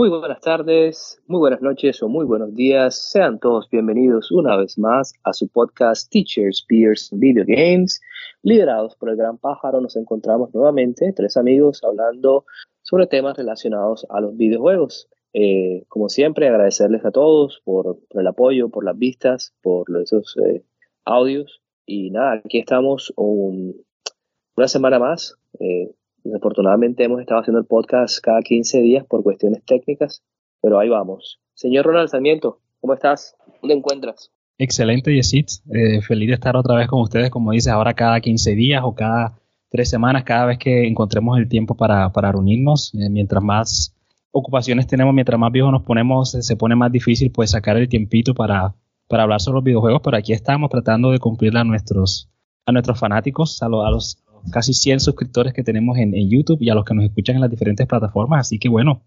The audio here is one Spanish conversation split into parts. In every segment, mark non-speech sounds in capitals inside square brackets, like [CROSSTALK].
Muy buenas tardes, muy buenas noches o muy buenos días. Sean todos bienvenidos una vez más a su podcast Teachers, Peers, Video Games. Liderados por el Gran Pájaro, nos encontramos nuevamente, tres amigos, hablando sobre temas relacionados a los videojuegos. Eh, como siempre, agradecerles a todos por, el apoyo, por las vistas, por esos eh, audios. Y nada, aquí estamos una semana más. Eh, Desafortunadamente hemos estado haciendo el podcast cada 15 días por cuestiones técnicas, pero ahí vamos. Señor Ronald Sarmiento, ¿cómo estás? ¿Dónde encuentras? Excelente, Yesit. Eh, feliz de estar otra vez con ustedes, como dices, ahora cada 15 días o cada tres semanas, cada vez que encontremos el tiempo para, para reunirnos. Eh, mientras más ocupaciones tenemos, mientras más viejos nos ponemos, se pone más difícil pues sacar el tiempito para, para hablar sobre los videojuegos, pero aquí estamos tratando de cumplir a nuestros, a nuestros fanáticos, a los casi 100 suscriptores que tenemos en, YouTube y a los que nos escuchan en las diferentes plataformas. Así que bueno,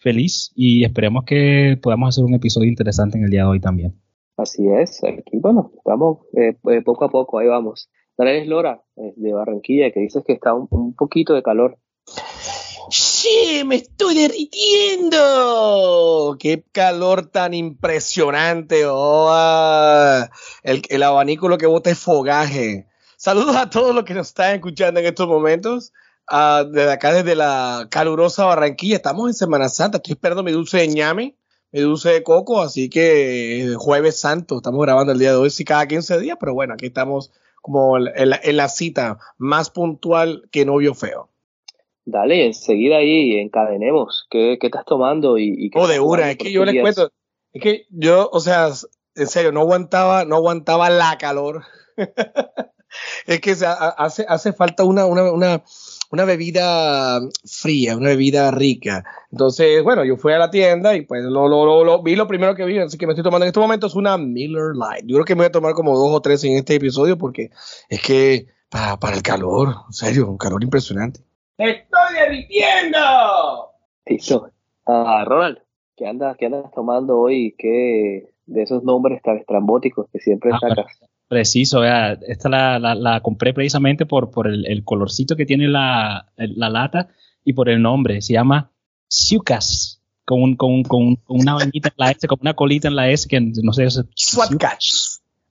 feliz y esperemos que podamos hacer un episodio interesante en el día de hoy también. Así es, aquí bueno, estamos eh, eh, poco a poco, ahí vamos. Daniel Lora, eh, de Barranquilla, que dices que está un, poquito de calor. ¡Sí! ¡Me estoy derritiendo! ¡Qué calor tan impresionante! Oh, ah, el, el abanico lo que bota es fogaje. Saludos a todos los que nos están escuchando en estos momentos. Uh, desde acá, desde la calurosa Barranquilla. Estamos en Semana Santa. Estoy esperando mi dulce de ñame, mi dulce de coco. Así que Jueves Santo. Estamos grabando el día de hoy, sí, cada 15 días. Pero bueno, aquí estamos como en la, cita más puntual que novio feo. Dale, enseguida ahí encadenemos. ¿Qué, qué estás tomando? Y, y oh, de una. Es que yo les cuento. Es que yo, o sea, en serio, no aguantaba, no aguantaba la calor. [LAUGHS] es que hace, hace falta una, una, una, una, bebida fría, una bebida rica. Entonces, bueno, yo fui a la tienda y pues lo, lo, lo, vi lo primero que vi, así que me estoy tomando en este momento es una Miller Light. Yo creo que me voy a tomar como dos o tres en este episodio porque es que para, para el calor, en serio, un calor impresionante. ¡Estoy derritiendo! Listo. Ah, Ronald, ¿qué andas, ¿qué andas tomando hoy? ¿Qué de esos nombres tan estrambóticos que siempre ah, sacas? Preciso, vea, esta la, la, compré precisamente por, por el, colorcito que tiene la, lata y por el nombre. Se llama Sucas, con, con, con, una vainita en la S, con una colita en la S, que no sé.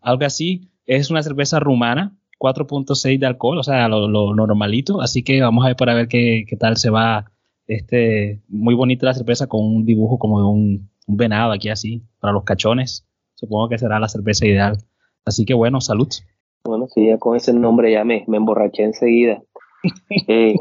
Algo así. Es una cerveza rumana, 4.6 de alcohol, o sea, lo, normalito. Así que vamos a ver para ver qué, qué, tal se va. Este, muy bonita la cerveza con un dibujo como de un, un venado aquí así, para los cachones. Supongo que será la cerveza ideal. Así que bueno, salud. Bueno, sí, ya con ese nombre ya me, me emborraché enseguida. [LAUGHS] eh,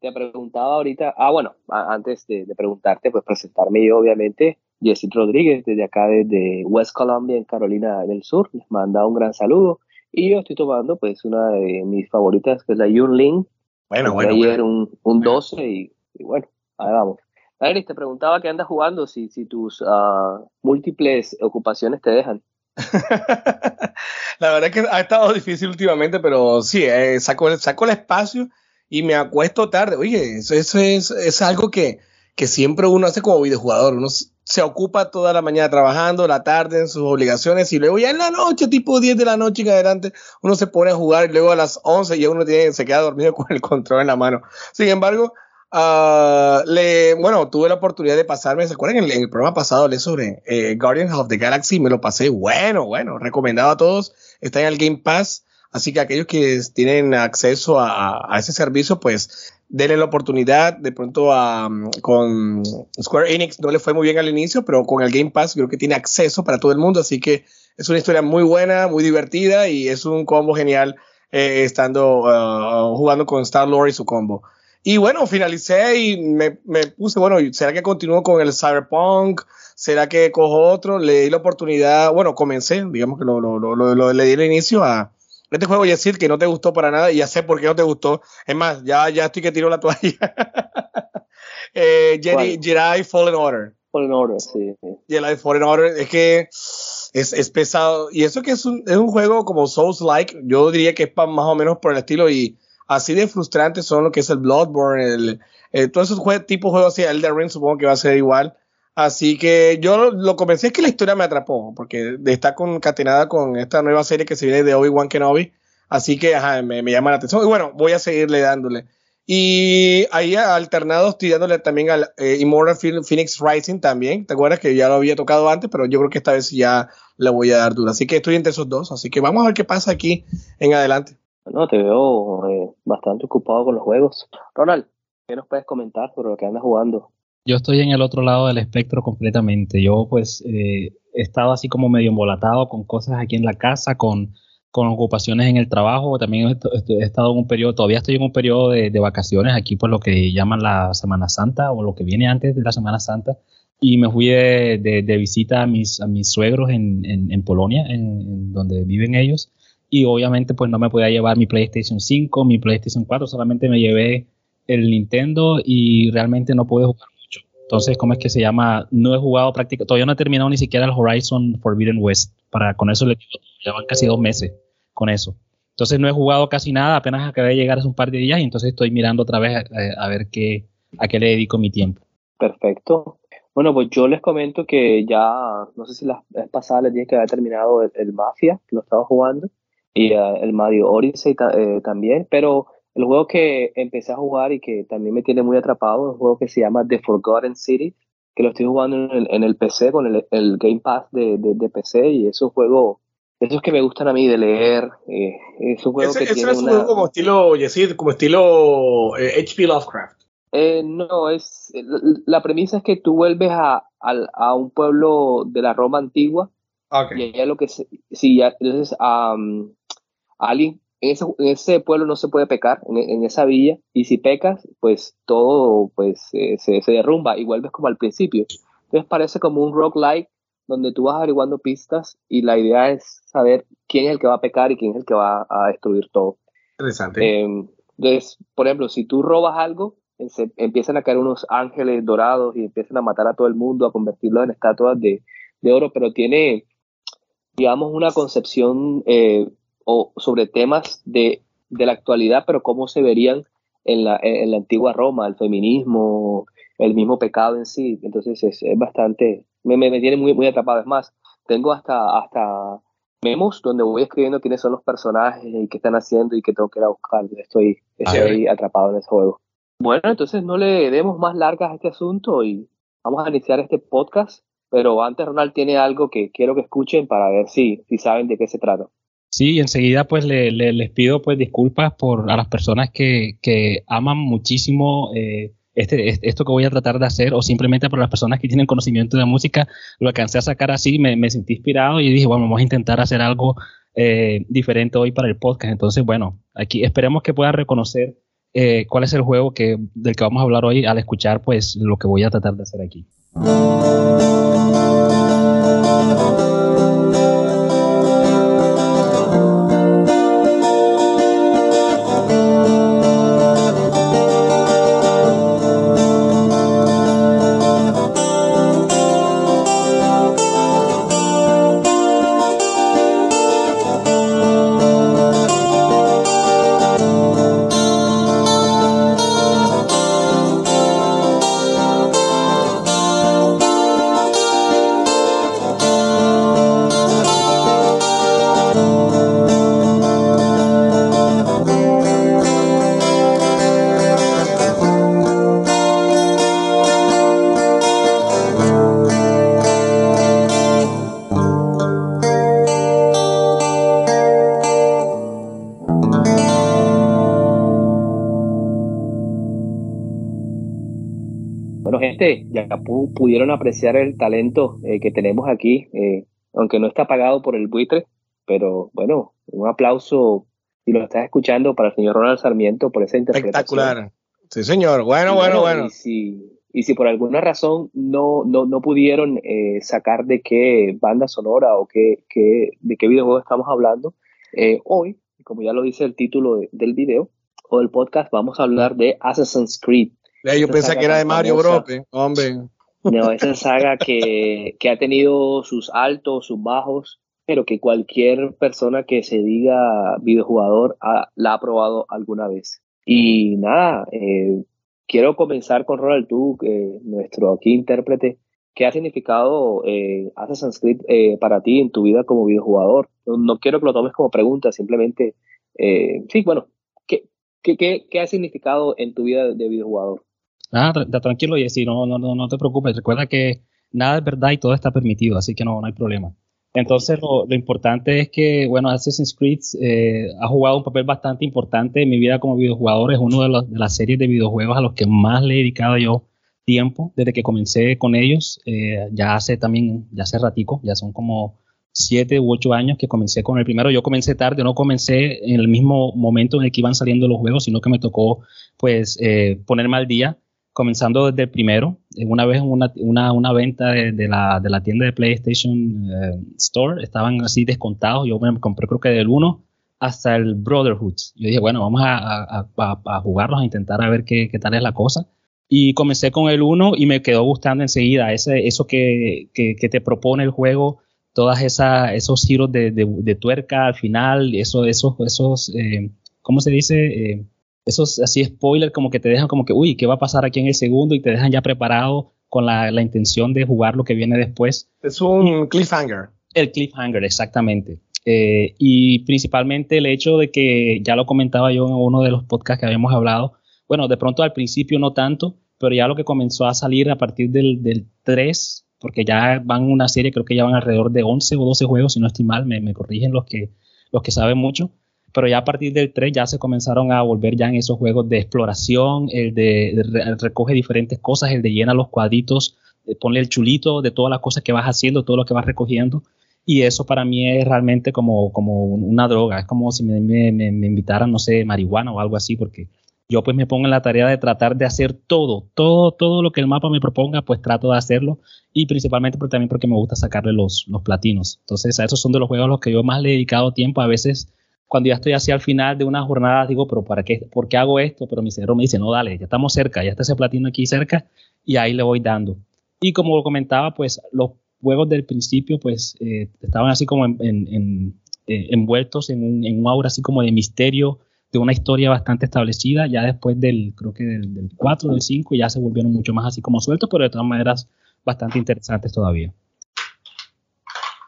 te preguntaba ahorita, ah, bueno, antes de, preguntarte, pues presentarme yo, obviamente, Jesse Rodríguez, desde acá, desde West Columbia, en Carolina del Sur, les manda un gran saludo. Y yo estoy tomando, pues, una de mis favoritas, que es la Yunling. Bueno, bueno. Ayer un, un 12 y, bueno, ahí vamos. Daenerys, te preguntaba qué andas jugando, si, si tus uh, múltiples ocupaciones te dejan. [LAUGHS] la verdad que ha estado difícil últimamente, pero sí, eh, saco, el espacio y me acuesto tarde. Oye, eso, es, es, algo que, que, siempre uno hace como videojugador. Uno se ocupa toda la mañana trabajando, la tarde en sus obligaciones y luego ya en la noche, tipo 10 de la noche en adelante, uno se pone a jugar y luego a las 11 ya uno tiene, se queda dormido [LAUGHS] con el control en la mano. Sin embargo, Uh, le, bueno, tuve la oportunidad de pasarme, ¿se acuerdan? En el, programa pasado hablé sobre eh, Guardians of the Galaxy, me lo pasé, bueno, bueno, recomendado a todos, está en el Game Pass, así que aquellos que tienen acceso a, ese servicio, pues denle la oportunidad, de pronto a, con Square Enix no le fue muy bien al inicio, pero con el Game Pass creo que tiene acceso para todo el mundo, así que es una historia muy buena, muy divertida y es un combo genial eh, estando uh, jugando con Star Lord y su combo. Y bueno, finalicé y me, me, puse, bueno, ¿será que continúo con el Cyberpunk? ¿Será que cojo otro? Le di la oportunidad, bueno, comencé, digamos que lo, lo, lo, lo le di el inicio a este juego, decir que no te gustó para nada y ya sé por qué no te gustó. Es más, ya, ya estoy que tiro la toalla. [LAUGHS] eh, Jedi, Jedi, Fallen Order. Fallen Order, sí. Y el Fallen Order es que es, es, pesado. Y eso que es un, es un juego como Souls-like, yo diría que es más o menos por el estilo y así de frustrante son lo que es el Bloodborne, el, el todos esos juegos, tipo de juegos así, Elden Ring supongo que va a ser igual. Así que yo lo, comencé es que la historia me atrapó, porque está concatenada con esta nueva serie que se viene de Obi-Wan Kenobi. Así que me, me, llama la atención. Y bueno, voy a seguirle dándole. Y ahí alternado estoy dándole también al eh, Immortal Phoenix Rising también. ¿Te acuerdas que ya lo había tocado antes? Pero yo creo que esta vez ya le voy a dar duda. Así que estoy entre esos dos. Así que vamos a ver qué pasa aquí en adelante. No, te veo eh, bastante ocupado con los juegos. Ronald, ¿qué nos puedes comentar sobre lo que andas jugando? Yo estoy en el otro lado del espectro completamente. Yo pues eh, he estado así como medio embolatado con cosas aquí en la casa, con, con ocupaciones en el trabajo. También he, estado en un periodo, todavía estoy en un periodo de, vacaciones aquí por lo que llaman la Semana Santa o lo que viene antes de la Semana Santa. Y me fui de, de, visita a mis, a mis suegros en, en, en Polonia, en, donde viven ellos. Y obviamente pues no me podía llevar mi PlayStation 5, mi PlayStation 4, solamente me llevé el Nintendo y realmente no pude jugar entonces, ¿cómo es que se llama? No he jugado prácticamente, todavía no he terminado ni siquiera el Horizon Forbidden West. Para, con eso le llevan casi dos meses con eso. Entonces no he jugado casi nada, apenas acabé de llegar hace un par de días y entonces estoy mirando otra vez eh, a, ver qué, a qué le dedico mi tiempo. Perfecto. Bueno, pues yo les comento que ya, no sé si la vez pasada les que había terminado el, Mafia, que lo estaba jugando, y uh, el Mario Odyssey eh, también, pero el juego que empecé a jugar y que también me tiene muy atrapado es un juego que se llama The Forgotten City, que lo estoy jugando en el, PC con el, Game Pass de, de, PC y es un juego, esos que me gustan a mí de leer. Eh, es un juego que tiene es un juego como estilo, Yesid, como estilo H.P. Eh, Lovecraft. Eh, no, es la premisa es que tú vuelves a, a, un pueblo de la Roma antigua okay. y allá lo que si ya, entonces um, alguien en ese, pueblo no se puede pecar, en, esa villa, y si pecas, pues todo pues, se, derrumba y vuelves como al principio. Entonces parece como un roguelike donde tú vas averiguando pistas y la idea es saber quién es el que va a pecar y quién es el que va a destruir todo. Interesante. Em, entonces, por ejemplo, si tú robas algo, se, empiezan a caer unos ángeles dorados y empiezan a matar a todo el mundo, a convertirlos en estatuas de, de oro, pero tiene, digamos, una concepción eh, o sobre temas de, de la actualidad, pero cómo se verían en la, en la antigua Roma, el feminismo, el mismo pecado en sí. Entonces es, es bastante, me, me, tiene muy, muy atrapado. Es más, tengo hasta, hasta memos donde voy escribiendo quiénes son los personajes y qué están haciendo y qué tengo que ir a buscar. Estoy, estoy atrapado en ese juego. Bueno, entonces no le demos más largas a este asunto y vamos a iniciar este podcast. Pero antes Ronald tiene algo que quiero que escuchen para ver si, si saben de qué se trata. Sí, enseguida pues le, les pido pues disculpas por a las personas que, que aman muchísimo eh, este, esto que voy a tratar de hacer o simplemente por las personas que tienen conocimiento de música, lo alcancé a sacar así, me, me sentí inspirado y dije, bueno, vamos a intentar hacer algo eh, diferente hoy para el podcast. Entonces, bueno, aquí esperemos que puedan reconocer eh, cuál es el juego que, del que vamos a hablar hoy al escuchar pues lo que voy a tratar de hacer aquí. Pudieron apreciar el talento eh, que tenemos aquí, eh, aunque no está pagado por el buitre, pero bueno, un aplauso si lo estás escuchando para el señor Ronald Sarmiento por esa interpretación. Espectacular. Sí, señor. Bueno, bueno, bueno. Y, si, y si por alguna razón no, no, no pudieron eh, sacar de qué banda sonora o qué, qué, de qué videojuego estamos hablando, hoy, como ya lo dice el título del video o del podcast, vamos a hablar de Assassin's Creed. Yo pensé que era de Mario Bros. Hombre. No, esa saga que, que ha tenido sus altos, sus bajos, pero que cualquier persona que se diga videojugador la ha probado alguna vez. Y nada, eh, quiero comenzar con Ronald, tú, nuestro aquí intérprete. ¿Qué ha significado eh, Assassin's Creed eh, para ti en tu vida como videojugador? No, quiero que lo tomes como pregunta, simplemente, eh, sí, bueno, ¿qué, qué, qué, qué ha significado en tu vida de videojugador? Ah, tranquilo, Jessy, no, no, no, no te preocupes. Recuerda que nada es verdad y todo está permitido, así que no, no hay problema. Entonces, lo, importante es que, bueno, Assassin's Creed eh, ha jugado un papel bastante importante en mi vida como videojugador. Es uno de, de, las series de videojuegos a los que más le he dedicado yo tiempo desde que comencé con ellos. Eh, ya hace también, ya hace ratico, ya son como siete u ocho años que comencé con el primero. Yo comencé tarde, no comencé en el mismo momento en el que iban saliendo los juegos, sino que me tocó, pues, eh, ponerme al día comenzando desde el primero, una vez una, una, venta de, de, la, de, la, tienda de PlayStation eh, Store, estaban así descontados, yo me compré creo que del 1 hasta el Brotherhood. Yo dije, bueno, vamos a, a, jugarlos, a intentar a ver qué, qué, tal es la cosa. Y comencé con el 1 y me quedó gustando enseguida, ese, eso que, que, te propone el juego, todas esa, esos giros de, de, tuerca al final, eso, esos, esos eh, ¿cómo se dice? Eh, esos así spoiler como que te dejan como que, uy, ¿qué va a pasar aquí en el segundo? Y te dejan ya preparado con la, la intención de jugar lo que viene después. Es un cliffhanger. El cliffhanger, exactamente. Eh, y principalmente el hecho de que, ya lo comentaba yo en uno de los podcasts que habíamos hablado, bueno, de pronto al principio no tanto, pero ya lo que comenzó a salir a partir del, del 3, porque ya van una serie, creo que ya van alrededor de 11 o 12 juegos, si no estoy mal, me, me corrigen los que, los que saben mucho pero ya a partir del 3 ya se comenzaron a volver ya en esos juegos de exploración, el de, recoge diferentes cosas, el de llena los cuadritos, de ponle el chulito de todas las cosas que vas haciendo, todo lo que vas recogiendo. Y eso para mí es realmente como, como una droga, es como si me, invitaran, no sé, marihuana o algo así, porque yo pues me pongo en la tarea de tratar de hacer todo, todo, todo lo que el mapa me proponga, pues trato de hacerlo y principalmente porque, también porque me gusta sacarle los, los platinos. Entonces a esos son de los juegos a los que yo más le he dedicado tiempo, a veces cuando ya estoy hacia el final de una jornada, digo, pero ¿para qué? ¿Por qué hago esto? Pero mi cerebro me dice, no, dale, ya estamos cerca, ya está ese platino aquí cerca y ahí le voy dando. Y como lo comentaba, pues los juegos del principio, pues eh, estaban así como en, eh, envueltos en un, en un, aura así como de misterio, de una historia bastante establecida. Ya después del, creo que del, del 4, del 5, ya se volvieron mucho más así como sueltos, pero de todas maneras bastante interesantes todavía.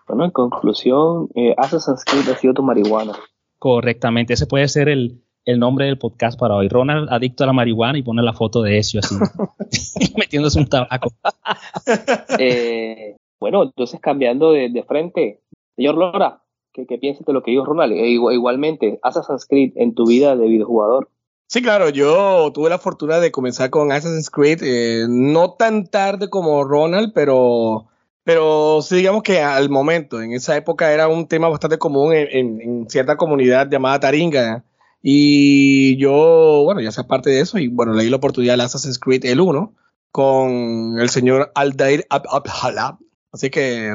Bueno, en conclusión, eh, Assassin's Creed ha sido tu marihuana. Correctamente, ese puede ser el, el nombre del podcast para hoy. Ronald, adicto a la marihuana y pone la foto de Ezio así, [LAUGHS] [LAUGHS] metiéndose un tabaco. [LAUGHS] Eh, bueno, entonces cambiando de, de frente, señor Lora, ¿qué, qué piensas de lo que dijo Ronald? E, igualmente, Assassin's Creed en tu vida de videojugador. Sí, claro, yo tuve la fortuna de comenzar con Assassin's Creed, eh, no tan tarde como Ronald, pero pero sí, digamos que al momento, en esa época era un tema bastante común en, cierta comunidad llamada Taringa. Y yo, bueno, ya sea parte de eso, y bueno, leí la oportunidad de Assassin's Creed el 1 con el señor Aldair Abhalab. Así que,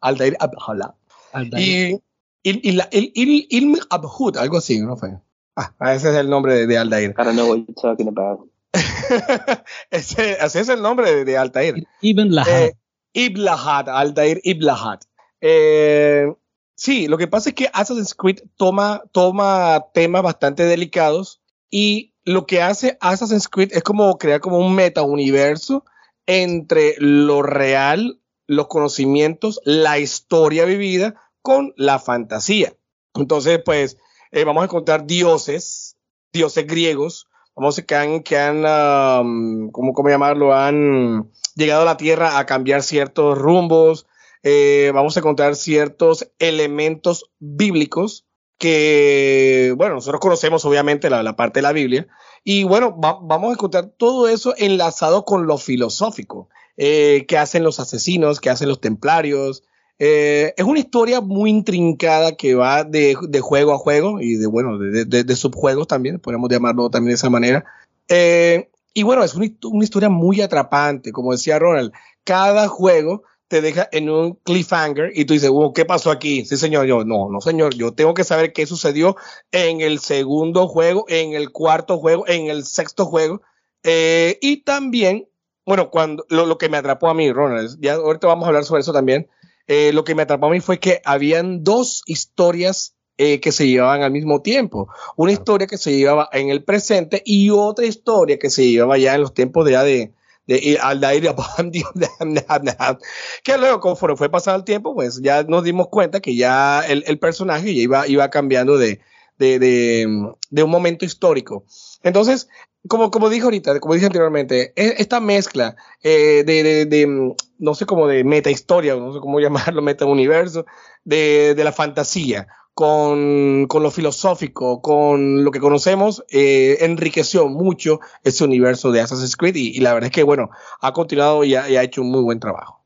Aldair Abhalab. Y, Ilm Abhud, algo así, ¿no fue? Ah, ese es el nombre de, Aldair. I don't know what you're talking about. [LAUGHS] ese, así es el nombre de, de Altair. Ibn Lahab. Eh, Iblahat, Altair Iblahat. Eh, sí, lo que pasa es que Assassin's Creed toma, toma temas bastante delicados y lo que hace Assassin's Creed es como crear como un meta universo entre lo real, los conocimientos, la historia vivida con la fantasía. Entonces, pues, eh, vamos a encontrar dioses, dioses griegos, vamos a que han, que han um, ¿cómo, ¿cómo, llamarlo? Han llegado a la Tierra a cambiar ciertos rumbos, eh, vamos a encontrar ciertos elementos bíblicos que, bueno, nosotros conocemos obviamente la, parte de la Biblia, y bueno, vamos a encontrar todo eso enlazado con lo filosófico, eh, que hacen los asesinos, que hacen los templarios. Eh, es una historia muy intrincada que va de, juego a juego y de, bueno, de, subjuegos también, podemos llamarlo también de esa manera. Eh, y bueno, es una, historia muy atrapante, como decía Ronald. Cada juego te deja en un cliffhanger y tú dices, ¿qué pasó aquí? Sí, señor. Yo, no, no, señor. Yo tengo que saber qué sucedió en el segundo juego, en el cuarto juego, en el sexto juego. Eh, y también bueno, cuando lo, lo, que me atrapó a mí, Ronald, ya ahorita vamos a hablar sobre eso también. Eh, lo que me atrapó a mí fue que habían dos historias eh, que se llevaban al mismo tiempo. Una historia que se llevaba en el presente y otra historia que se llevaba ya en los tiempos de ya de, de Aldair [LAUGHS] que luego conforme fue pasado el tiempo, pues ya nos dimos cuenta que ya el, el personaje ya iba, iba cambiando de, de, de, de, un momento histórico. Entonces, como, como dije ahorita, como dije anteriormente, e, esta mezcla eh, de, de, no sé cómo de meta historia, no sé cómo llamarlo, meta universo, de, de la fantasía, con, con, lo filosófico, con lo que conocemos, eh, enriqueció mucho ese universo de Assassin's Creed y, y, la verdad es que, bueno, ha continuado y ha, y ha hecho un muy buen trabajo.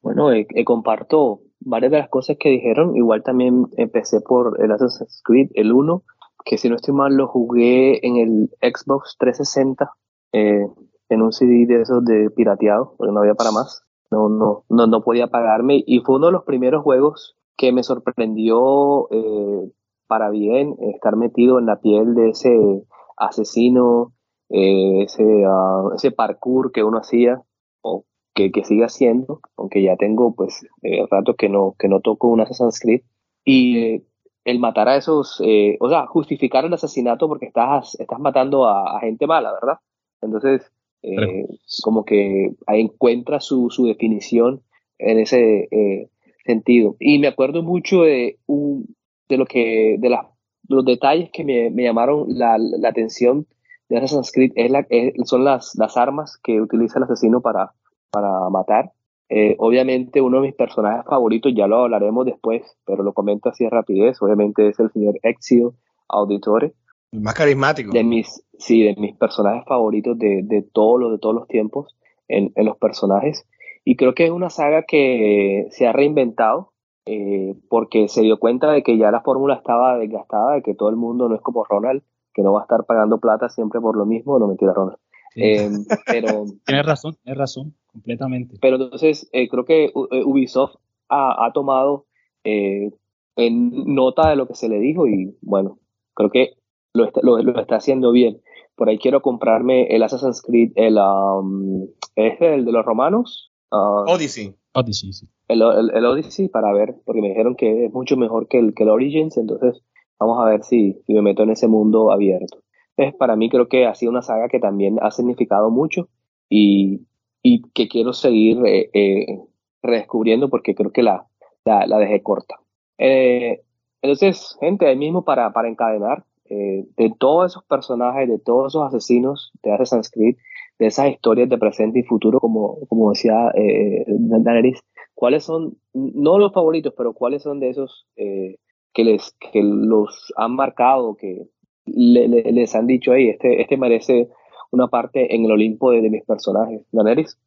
Bueno, eh, eh, comparto varias de las cosas que dijeron. Igual también empecé por el Assassin's Creed, el 1, que si no estoy mal lo jugué en el Xbox 360, eh, en un CD de esos de pirateado, porque no había para más. No, no, no, no podía pagarme y fue uno de los primeros juegos que me sorprendió eh, para bien estar metido en la piel de ese asesino, eh, ese, uh, ese parkour que uno hacía o que, que sigue haciendo, aunque ya tengo pues eh, que no, que no toco un Assassin's Creed. Y eh, el matar a esos, eh, o sea, justificar el asesinato porque estás, estás matando a, a gente mala, ¿verdad? Entonces, eh, como que ahí encuentra su, su definición en ese eh, sentido. Y me acuerdo mucho de, un, de lo que, de las, los detalles que me, me llamaron la, la, atención de Assassin's Creed es la, es, son las, las armas que utiliza el asesino para, para matar. Eh, obviamente uno de mis personajes favoritos, ya lo hablaremos después, pero lo comento así de rapidez, obviamente es el señor Ezio Auditore. El más carismático. De mis, sí, de mis personajes favoritos de, de todos los de todos los tiempos en, en, los personajes. Y creo que es una saga que se ha reinventado eh, porque se dio cuenta de que ya la fórmula estaba desgastada, de que todo el mundo no es como Ronald, que no va a estar pagando plata siempre por lo mismo, no mentira Ronald. Sí. Eh, pero [LAUGHS] tienes razón, tienes razón, completamente. Pero entonces eh, creo que eh, Ubisoft ha, ha tomado eh, en nota de lo que se le dijo y bueno, creo que lo está, lo, lo está haciendo bien. Por ahí quiero comprarme el Assassin's Creed, el, um, este, el de los romanos. Uh, Odyssey. Odyssey, sí. El, el, el, Odyssey para ver, porque me dijeron que es mucho mejor que el, que el Origins, entonces vamos a ver si, si me meto en ese mundo abierto. Entonces, para mí creo que ha sido una saga que también ha significado mucho y, y que quiero seguir eh, eh, redescubriendo porque creo que la, la, dejé corta. Eh, entonces, gente, ahí mismo para, para encadenar, eh, de todos esos personajes, de todos esos asesinos de Assassin's Creed, de esas historias de presente y futuro, como, como decía eh, Daenerys, ¿cuáles son, no los favoritos, pero cuáles son de esos que, les, que los han marcado, que le, le, les han dicho, ahí este, este merece una parte en el Olimpo de, mis personajes? Daenerys.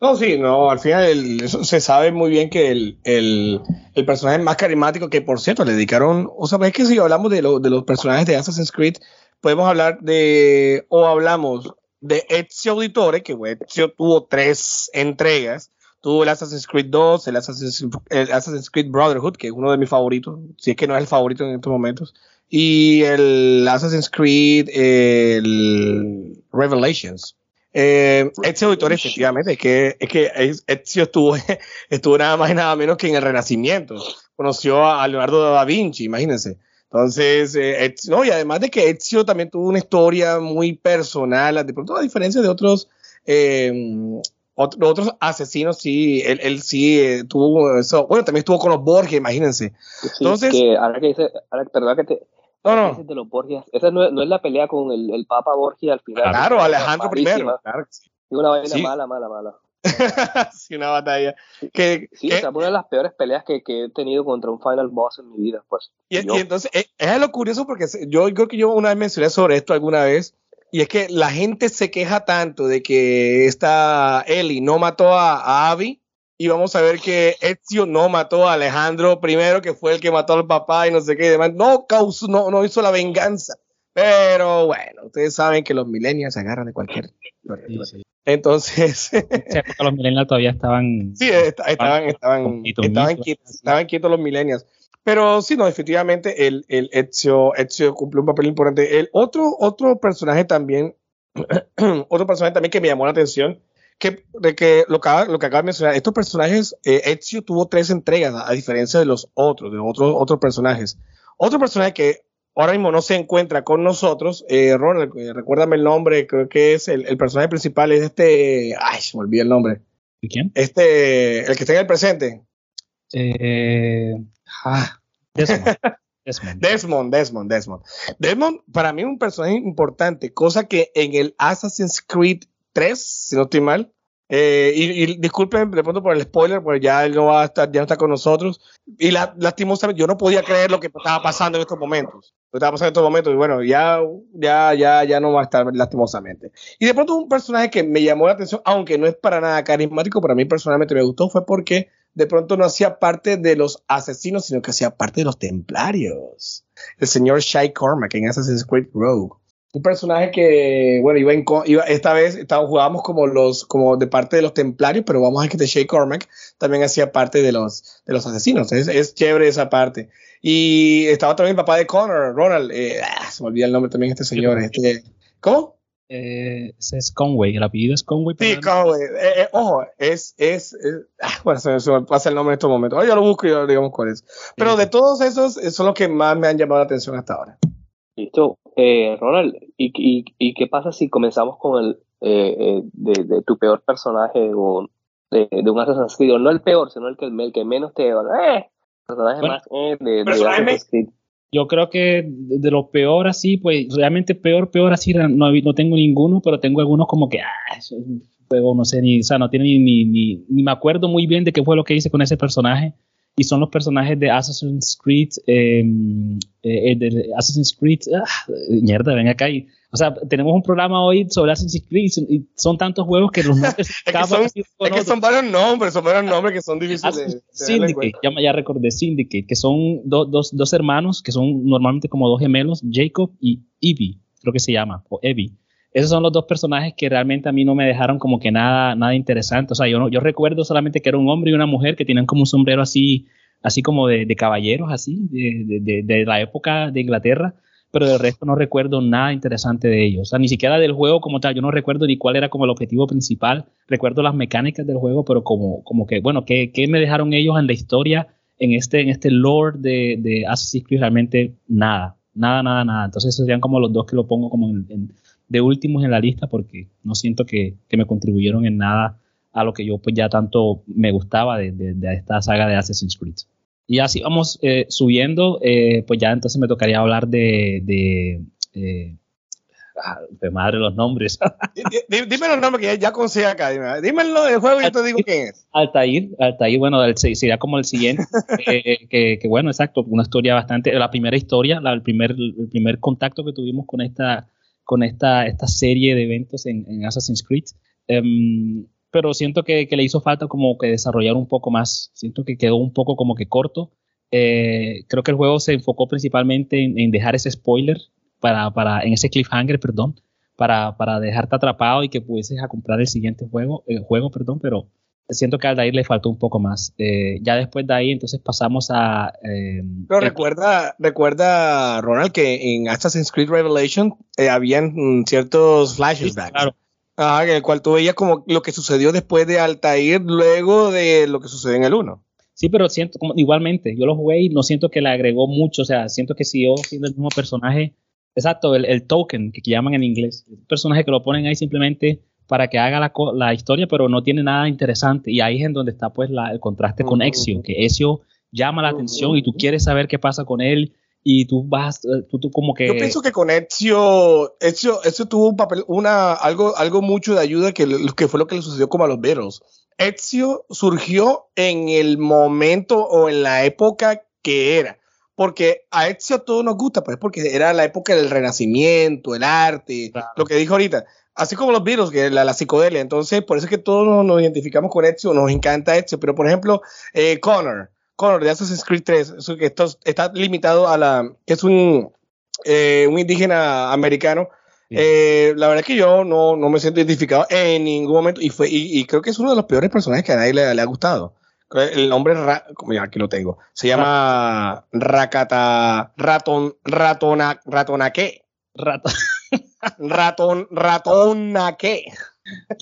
No, sí, no, al final se sabe muy bien que el, el, el, personaje más carismático, que por cierto le dedicaron, o sea, es que si hablamos de, lo, de los personajes de Assassin's Creed, podemos hablar de, o hablamos de Ezio Auditore, que Ezio tuvo tres entregas, tuvo el Assassin's Creed 2, el Assassin's, el Assassin's Creed Brotherhood, que es uno de mis favoritos, si es que no es el favorito en estos momentos, y el Assassin's Creed, el Revelations. Eh, Ezio Auditore, efectivamente, es que, es que Ezio estuvo, [LAUGHS] estuvo nada más y nada menos que en el Renacimiento. Conoció a Leonardo da Vinci, imagínense. Entonces, eh, Ezio, no, y además de que Ezio también tuvo una historia muy personal, de pronto a diferencia de otros, eh, otro, otros asesinos, sí, él, él sí eh, tuvo eso. Bueno, también estuvo con los Borgia, imagínense. Sí, Entonces, que ahora que dice, ahora, perdón que te, no, no. De los Borgias. Esa no es, no es, la pelea con el, el Papa Borgia al final. Claro, Alejandro I. Claro. Sí. Una vaina sí. mala, mala, mala. [LAUGHS] sí, una batalla. Que, sí, que, es una de las peores peleas que, que, he tenido contra un final boss en mi vida. Pues, y, y entonces, es, es, lo curioso porque yo creo que yo una vez mencioné sobre esto alguna vez. Y es que la gente se queja tanto de que esta Ellie no mató a, a Abby y vamos a ver que Ezio no mató a Alejandro primero, que fue el que mató al papá y no sé qué y demás. No causó, no, no hizo la venganza. Pero bueno, ustedes saben que los millennials se agarran de cualquier. Sí, sí. Entonces. los millennials todavía estaban. Sí, estaban, estaban, estaban, quietos, estaban quietos los millennials. Pero sí, no, definitivamente el, el Ezio, Ezio cumple un papel importante. El otro, otro personaje también, [CLEARS THROAT] otro personaje también que me llamó la atención que, de que lo, que lo que acaba de mencionar, estos personajes, eh, Ezio tuvo tres entregas, a, diferencia de los otros, de otros, otros personajes. Otro personaje que ahora mismo no se encuentra con nosotros, eh, Ronald, eh, recuérdame el nombre, creo que es el, el, personaje principal, es este, ay, se me olvidó el nombre. ¿De quién? Este, el que está en el presente. Eh, ah, Desmond. [LAUGHS] Desmond. Desmond, Desmond, Desmond. Desmond, para mí es un personaje importante, cosa que en el Assassin's Creed 3, si no estoy mal, eh, y, y, disculpen de pronto por el spoiler, porque ya él no va a estar, ya no está con nosotros. Y la, lastimosamente, yo no podía creer lo que estaba pasando en estos momentos. Lo que estaba pasando en estos momentos. Y bueno, ya, ya, ya, ya no va a estar lastimosamente. Y de pronto un personaje que me llamó la atención, aunque no es para nada carismático, para mí personalmente me gustó, fue porque de pronto no hacía parte de los asesinos, sino que hacía parte de los templarios. El señor Shai Cormac en Assassin's Creed Rogue un personaje que, bueno, iba, en, iba esta vez estaba, jugábamos como los, como de parte de los templarios, pero vamos a ver que de Shay Cormac también hacía parte de los, de los asesinos. Es, es chévere esa parte. Y estaba también el papá de Connor, Ronald, eh, ah, se me olvida el nombre también este señor. Este, ¿Cómo? Eh, es Conway, el apellido es Conway. Sí, Conway. Eh, eh, ojo, es, es, es ah, bueno, se, me pasa el nombre en estos momentos. yo lo busco y yo digamos cuál es. Pero de todos esos, son los que más me han llamado la atención hasta ahora. Listo. Eh, Ronald, ¿y, y, y qué pasa si comenzamos con el eh, eh, de, de, tu peor personaje o de, de, un Assassin's Creed? No el peor, sino el que, el que menos te... Eh, personaje bueno, más eh, de, de Assassin's Creed. Yo creo que de lo peor así, pues realmente peor, peor así, no, no tengo ninguno, pero tengo algunos como que, ah, es un juego, no sé, ni, o sea, no tiene ni, ni, ni, ni me acuerdo muy bien de qué fue lo que hice con ese personaje y son los personajes de Assassin's Creed, eh, eh, de Assassin's Creed, ah, mierda, ven acá y, o sea, tenemos un programa hoy sobre Assassin's Creed y son tantos juegos que los [LAUGHS] nombres es, que son, es que son varios nombres, son varios nombres que son difíciles de, de Syndicate, ya, ya, recordé Syndicate, que son do, dos, dos hermanos que son normalmente como dos gemelos, Jacob y Evie, creo que se llama, o Evie esos son los dos personajes que realmente a mí no me dejaron como que nada, nada interesante. O sea, yo, yo recuerdo solamente que era un hombre y una mujer que tenían como un sombrero así, así como de, caballeros, así, de, de, la época de Inglaterra, pero del resto no recuerdo nada interesante de ellos. O sea, ni siquiera del juego como tal, yo no recuerdo ni cuál era como el objetivo principal. Recuerdo las mecánicas del juego, pero como, como que, bueno, ¿qué, me dejaron ellos en la historia, en este, en este lore de, de Assassin's Creed? Realmente nada, nada, nada, nada. Entonces, esos serían como los dos que lo pongo como en de últimos en la lista porque no siento que, que, me contribuyeron en nada a lo que yo pues ya tanto me gustaba de, de, de esta saga de Assassin's Creed. Y así vamos eh, subiendo, eh, pues ya entonces me tocaría hablar de... de eh, ah, de madre los nombres. [LAUGHS] dime los nombres que ya, ya conseguí acá. Dime, dímelo del juego y yo te digo quién es. Altair, Altair, bueno, el, sería como el siguiente. [LAUGHS] eh, que, que, bueno, exacto, una historia bastante. La primera historia, la, el, primer, el primer contacto que tuvimos con esta con esta, esta serie de eventos en, en Assassin's Creed. Um, pero siento que, le hizo falta como que desarrollar un poco más. Siento que quedó un poco como que corto. Eh, creo que el juego se enfocó principalmente en, en dejar ese spoiler para, para, en ese cliffhanger, perdón, para, para dejarte atrapado y que pudieses a comprar el siguiente juego, el juego, perdón, pero siento que a Aldair le faltó un poco más. Eh, ya después de ahí, entonces pasamos a. Eh, Pero recuerda, recuerda, Ronald, que en Assassin's Creed Revelation eh, habían mm, ciertos flashbacks. Sí, claro. Ah, en el cual tú veías como lo que sucedió después de Altair, luego de lo que sucedió en el 1. Sí, pero siento como igualmente, yo lo jugué y no siento que le agregó mucho, o sea, siento que siguió siendo el mismo personaje. Exacto, el, el token que, que llaman en inglés. El personaje que lo ponen ahí simplemente para que haga la, la, historia, pero no tiene nada interesante. Y ahí es en donde está pues la, el contraste con Ezio, que Ezio llama la atención y tú quieres saber qué pasa con él y tú vas, eh, tú, tú como que... Yo pienso que con Ezio, Ezio, Ezio tuvo un papel, una, algo, algo mucho de ayuda que, que fue lo que le sucedió como a los Beatles. Ezio surgió en el momento o en la época que era. Porque a Ezio a todos nos gusta, pues porque era la época del renacimiento, el arte, claro. lo que dijo ahorita así como los virus, que la, la, psicodelia. Entonces, por eso es que todos nos, nos identificamos con Ezio, nos encanta Ezio. Pero, por ejemplo, eh, Connor, Connor de Assassin's Creed 3, eso, que esto está limitado a la. es un, eh, un indígena americano. Eh, la verdad es que yo no, no, me siento identificado en ningún momento y, fue, y, y, creo que es uno de los peores personajes que a nadie le, le ha gustado. El nombre, ra, ya aquí lo tengo, se llama Rakata Raton, Ratona, Ratonaque. Raton. Ratón, ratona qué.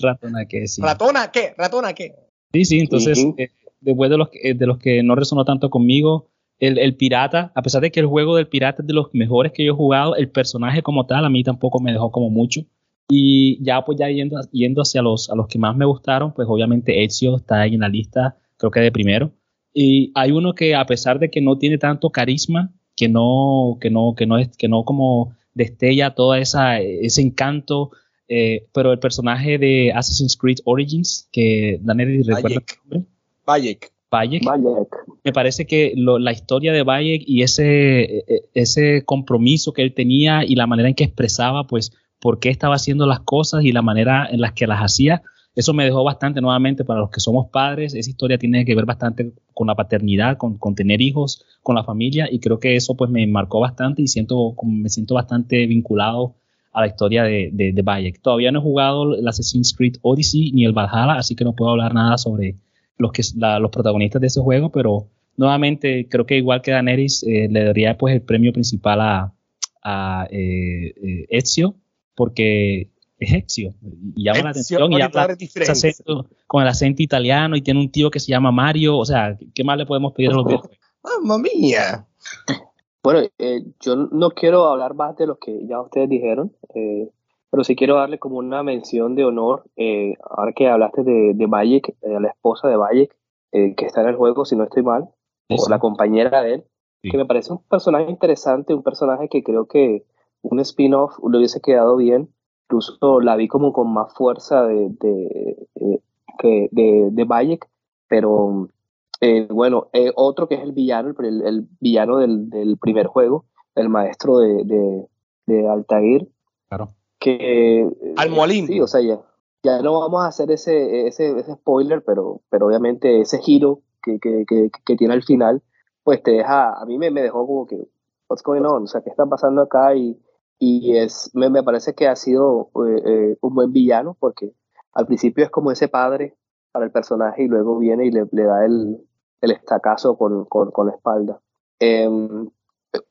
Ratona que sí. ¿Ratona qué? ¿Ratona qué? Sí, sí, entonces, eh, después de los, que- de los que no resonó tanto conmigo, el, el pirata, a pesar de que el juego del pirata es de los mejores que yo he jugado, el personaje como tal a mí tampoco me dejó como mucho. Y ya pues ya yendo, yendo hacia los, a los que más me gustaron, pues obviamente Ezio está ahí en la lista, creo que de primero. Y hay uno que a pesar de que no tiene tanto carisma, que no, que no, que no es, que no como destella toda esa, ese encanto, eh, pero el personaje de Assassin's Creed Origins, que Daniel recuerda Bayek. el nombre, Bayek. Bayek, Bayek. me parece que lo- la historia de Bayek y ese, e- e- ese compromiso que él tenía y la manera en que expresaba, pues, por qué estaba haciendo las cosas y la manera en las que las hacía, eso me dejó bastante nuevamente para los que somos padres. Esa historia tiene que ver bastante con la paternidad, con, tener hijos, con la familia, y creo que eso pues me marcó bastante y siento, me siento bastante vinculado a la historia de, de. Todavía no he jugado el Assassin's Creed Odyssey ni el Valhalla, así que no puedo hablar nada sobre los, que, los protagonistas de ese juego, pero nuevamente creo que igual que Daenerys eh, le daría pues el premio principal a, a eh, eh, Ezio, porque es Ezio y llama la atención y habla ese Differenza. acento- con el acento italiano y tiene un tío que se llama Mario, o sea, ¿qué más le podemos pedir a los videojuegos? Mamma mía. Bueno, eh, yo no quiero hablar más de lo que ya ustedes dijeron, eh, pero sí quiero darle como una mención de honor, eh, ahora que hablaste de, de Bayek, eh, la esposa de Bayek, eh, que está en el juego, si no estoy mal, Sí, o la compañera de él, Sí. que me parece un personaje interesante, un personaje que creo que un spin-off le hubiese quedado bien, incluso la vi como con más fuerza de, de, eh, que de, de Bayek, pero eh, bueno, eh, otro que es el villano, el, el- el villano del, del primer juego, el maestro de, de, de Altair, Claro. que... eh, Almoalín. Sí, o sea, ya, ya no vamos a hacer ese, ese, ese spoiler, pero, pero obviamente ese giro que, que, que, que tiene al final, pues te deja, a mí me, me dejó como que, what's going on? O sea, ¿qué está pasando acá? Y, y es, me, me parece que ha sido eh, eh, un buen villano, porque al principio es como ese padre para el personaje y luego viene y le, le da el, el estacazo con, con, con la espalda. Em,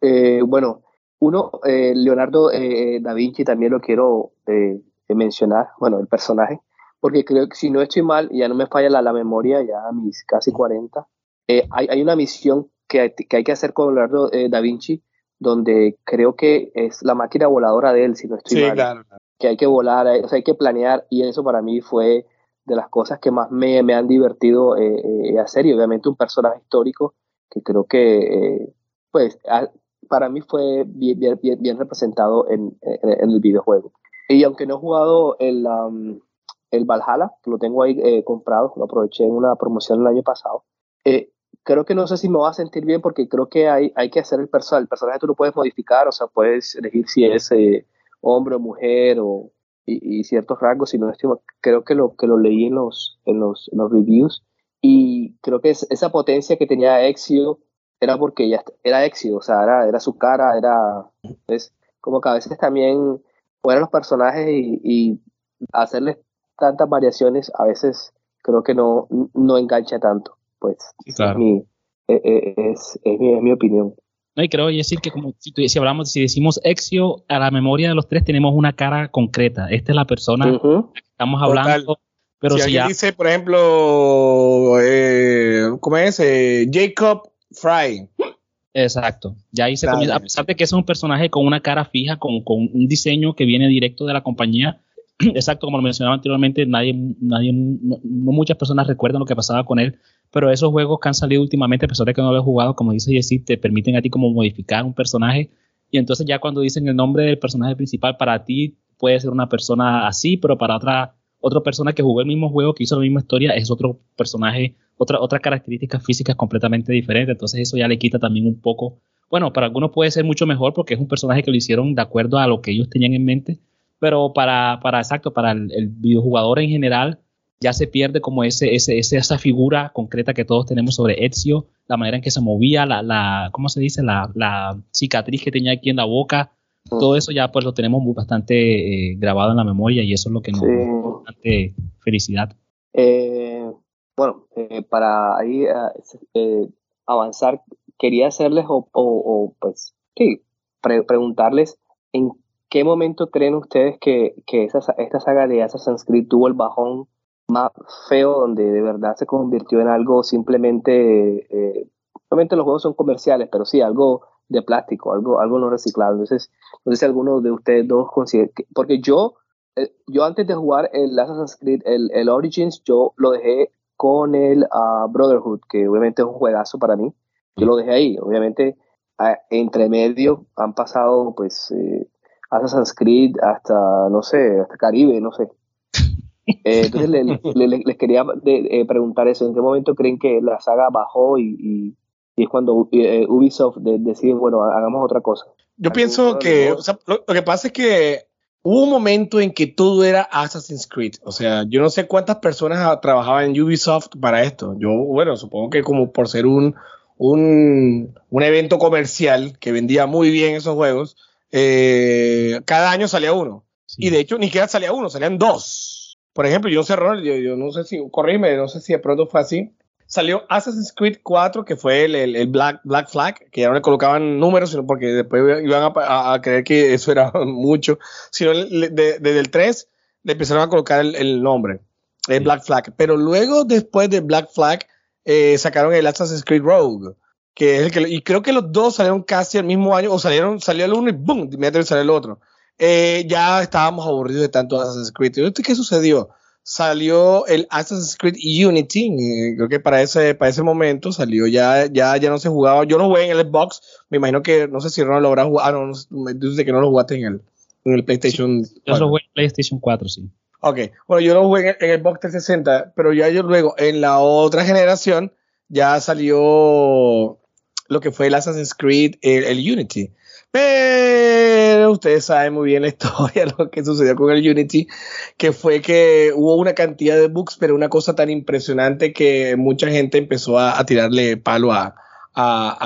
eh, bueno, uno, eh, Leonardo da Vinci también lo quiero mencionar, bueno, el personaje, porque creo que si no estoy mal, ya no me falla la, la memoria, ya a mis casi 40, eh, hay, hay una misión que, que hay que hacer con Leonardo da Vinci, donde creo que es la máquina voladora de él, si no estoy Sí, mal claro. que hay que volar, o sea, hay que planear y eso para mí fue de las cosas que más me, me han divertido eh, eh, hacer y obviamente un personaje histórico que creo que eh, pues a- para mí fue bien, bien, bien- bien representado en, en- en el videojuego. Y aunque no he jugado el, um, el Valhalla, que lo tengo ahí eh, comprado, lo aproveché en una promoción el año pasado, eh, creo que no sé si me va a sentir bien porque creo que hay, hay que hacer el personaje, el personaje tú lo puedes modificar, o sea, puedes elegir si es... eh, hombre o mujer o, y, ciertos rasgos, si no creo que lo, que lo leí en los, en los, reviews y creo que es- esa potencia que tenía Exio era porque ya era Exio, o sea, era, era su cara, era, es como que a veces también poner los personajes y, y hacerles tantas variaciones, a veces creo que no, no engancha tanto, pues Sí, claro. es, mi, eh, eh, es, es mi, es mi opinión. No, y creo decir que como si, si hablamos, si decimos Exio, a la memoria de los tres tenemos una cara concreta. Esta es la persona que estamos Total. hablando. Pero si si alguien ya, dice, por ejemplo, eh, ¿cómo es? Eh, Jacob Fry. Exacto. Ya ahí se comienza, a pesar de que es un personaje con una cara fija, con, con un diseño que viene directo de la compañía. [CLEARS THROAT] Exacto, como lo mencionaba anteriormente, nadie, nadie, no, no muchas personas recuerdan lo que pasaba con él, pero esos juegos que han salido últimamente, a pesar de que no lo he jugado, como dice Jessy, te permiten a ti como modificar un personaje. Y entonces ya cuando dicen el nombre del personaje principal, para ti puede ser una persona así, pero para otra, otra persona que jugó el mismo juego, que hizo la misma historia, es otro personaje, otra, otras características físicas completamente diferentes, entonces eso ya le quita también un poco bueno, para algunos puede ser mucho mejor porque es un personaje que lo hicieron de acuerdo a lo que ellos tenían en mente, pero para, para exacto, para el, el videojugador en general, ya se pierde como ese, ese, ese, esa figura concreta que todos tenemos sobre Ezio, la manera en que se movía, la, la ¿cómo se dice? La, la cicatriz que tenía aquí en la boca, todo eso ya pues lo tenemos bastante eh, grabado en la memoria y eso es lo que nos Sí. da bastante felicidad. Eh, bueno, eh, para ahí eh, avanzar, quería hacerles o, o- o, pues, sí, pre- preguntarles en ¿qué momento creen ustedes que, que esa, esta saga de Assassin's Creed tuvo el bajón más feo donde de verdad se convirtió en algo simplemente, eh, obviamente los juegos son comerciales, pero sí, algo de plástico, algo, algo no reciclado. Entonces, no sé si alguno de ustedes dos considera, porque yo, eh, yo antes de jugar el Assassin's Creed, el, el Origins, yo lo dejé con el uh, Brotherhood, que obviamente es un juegazo para mí. Yo lo dejé ahí, obviamente entre medio han pasado pues eh, Assassin's Creed hasta, no sé, hasta Caribe, no sé. Eh, entonces les quería eh, preguntar eso, ¿en qué momento creen que la saga bajó y, y, es cuando eh, Ubisoft decide, bueno, hagamos otra cosa? Yo pienso que, o sea, lo, que pasa es que hubo un momento en que todo era Assassin's Creed. O sea, yo no sé cuántas personas trabajaban en Ubisoft para esto. Yo, bueno, supongo que como por ser un, un, un evento comercial que vendía muy bien esos juegos, eh, cada año salía uno. Y de hecho, ni siquiera salía uno, salían dos. Por ejemplo, yo no sé, Ronald, yo, no sé si, corrígeme, no sé si de pronto fue así. Salió Assassin's Creed 4, que fue el, el, Black, Black Flag, que ya no le colocaban números, sino porque después iban a, creer que eso era [LAUGHS] mucho. Sino desde el 3 le empezaron a colocar el, nombre, el Black Flag. Pero luego, después de Black Flag, eh, sacaron el Assassin's Creed Rogue que es el que, y creo que los dos salieron casi al mismo año, o salieron, salió el uno y boom, inmediatamente salió el otro. Eh, ya estábamos aburridos de tanto Assassin's Creed. ¿Qué sucedió? Salió el Assassin's Creed Unity, eh, creo que para ese, para ese momento salió, ya, ya, ya no se jugaba. Yo lo jugué en el Xbox, me imagino que, no sé si Ronald lo habrá jugado, ah, no, dice que no lo jugaste en el, en el PlayStation. yo lo jugué en PlayStation 4, sí. Ok, bueno, yo lo jugué en, en el Xbox 360, pero ya yo luego, en la otra generación, ya salió lo que fue el Assassin's Creed, el, Unity. Pero ustedes saben muy bien la [LAUGHS] historia, lo que sucedió con el Unity, que fue que hubo una cantidad de bugs, pero una cosa tan impresionante que mucha gente empezó a, tirarle palo a,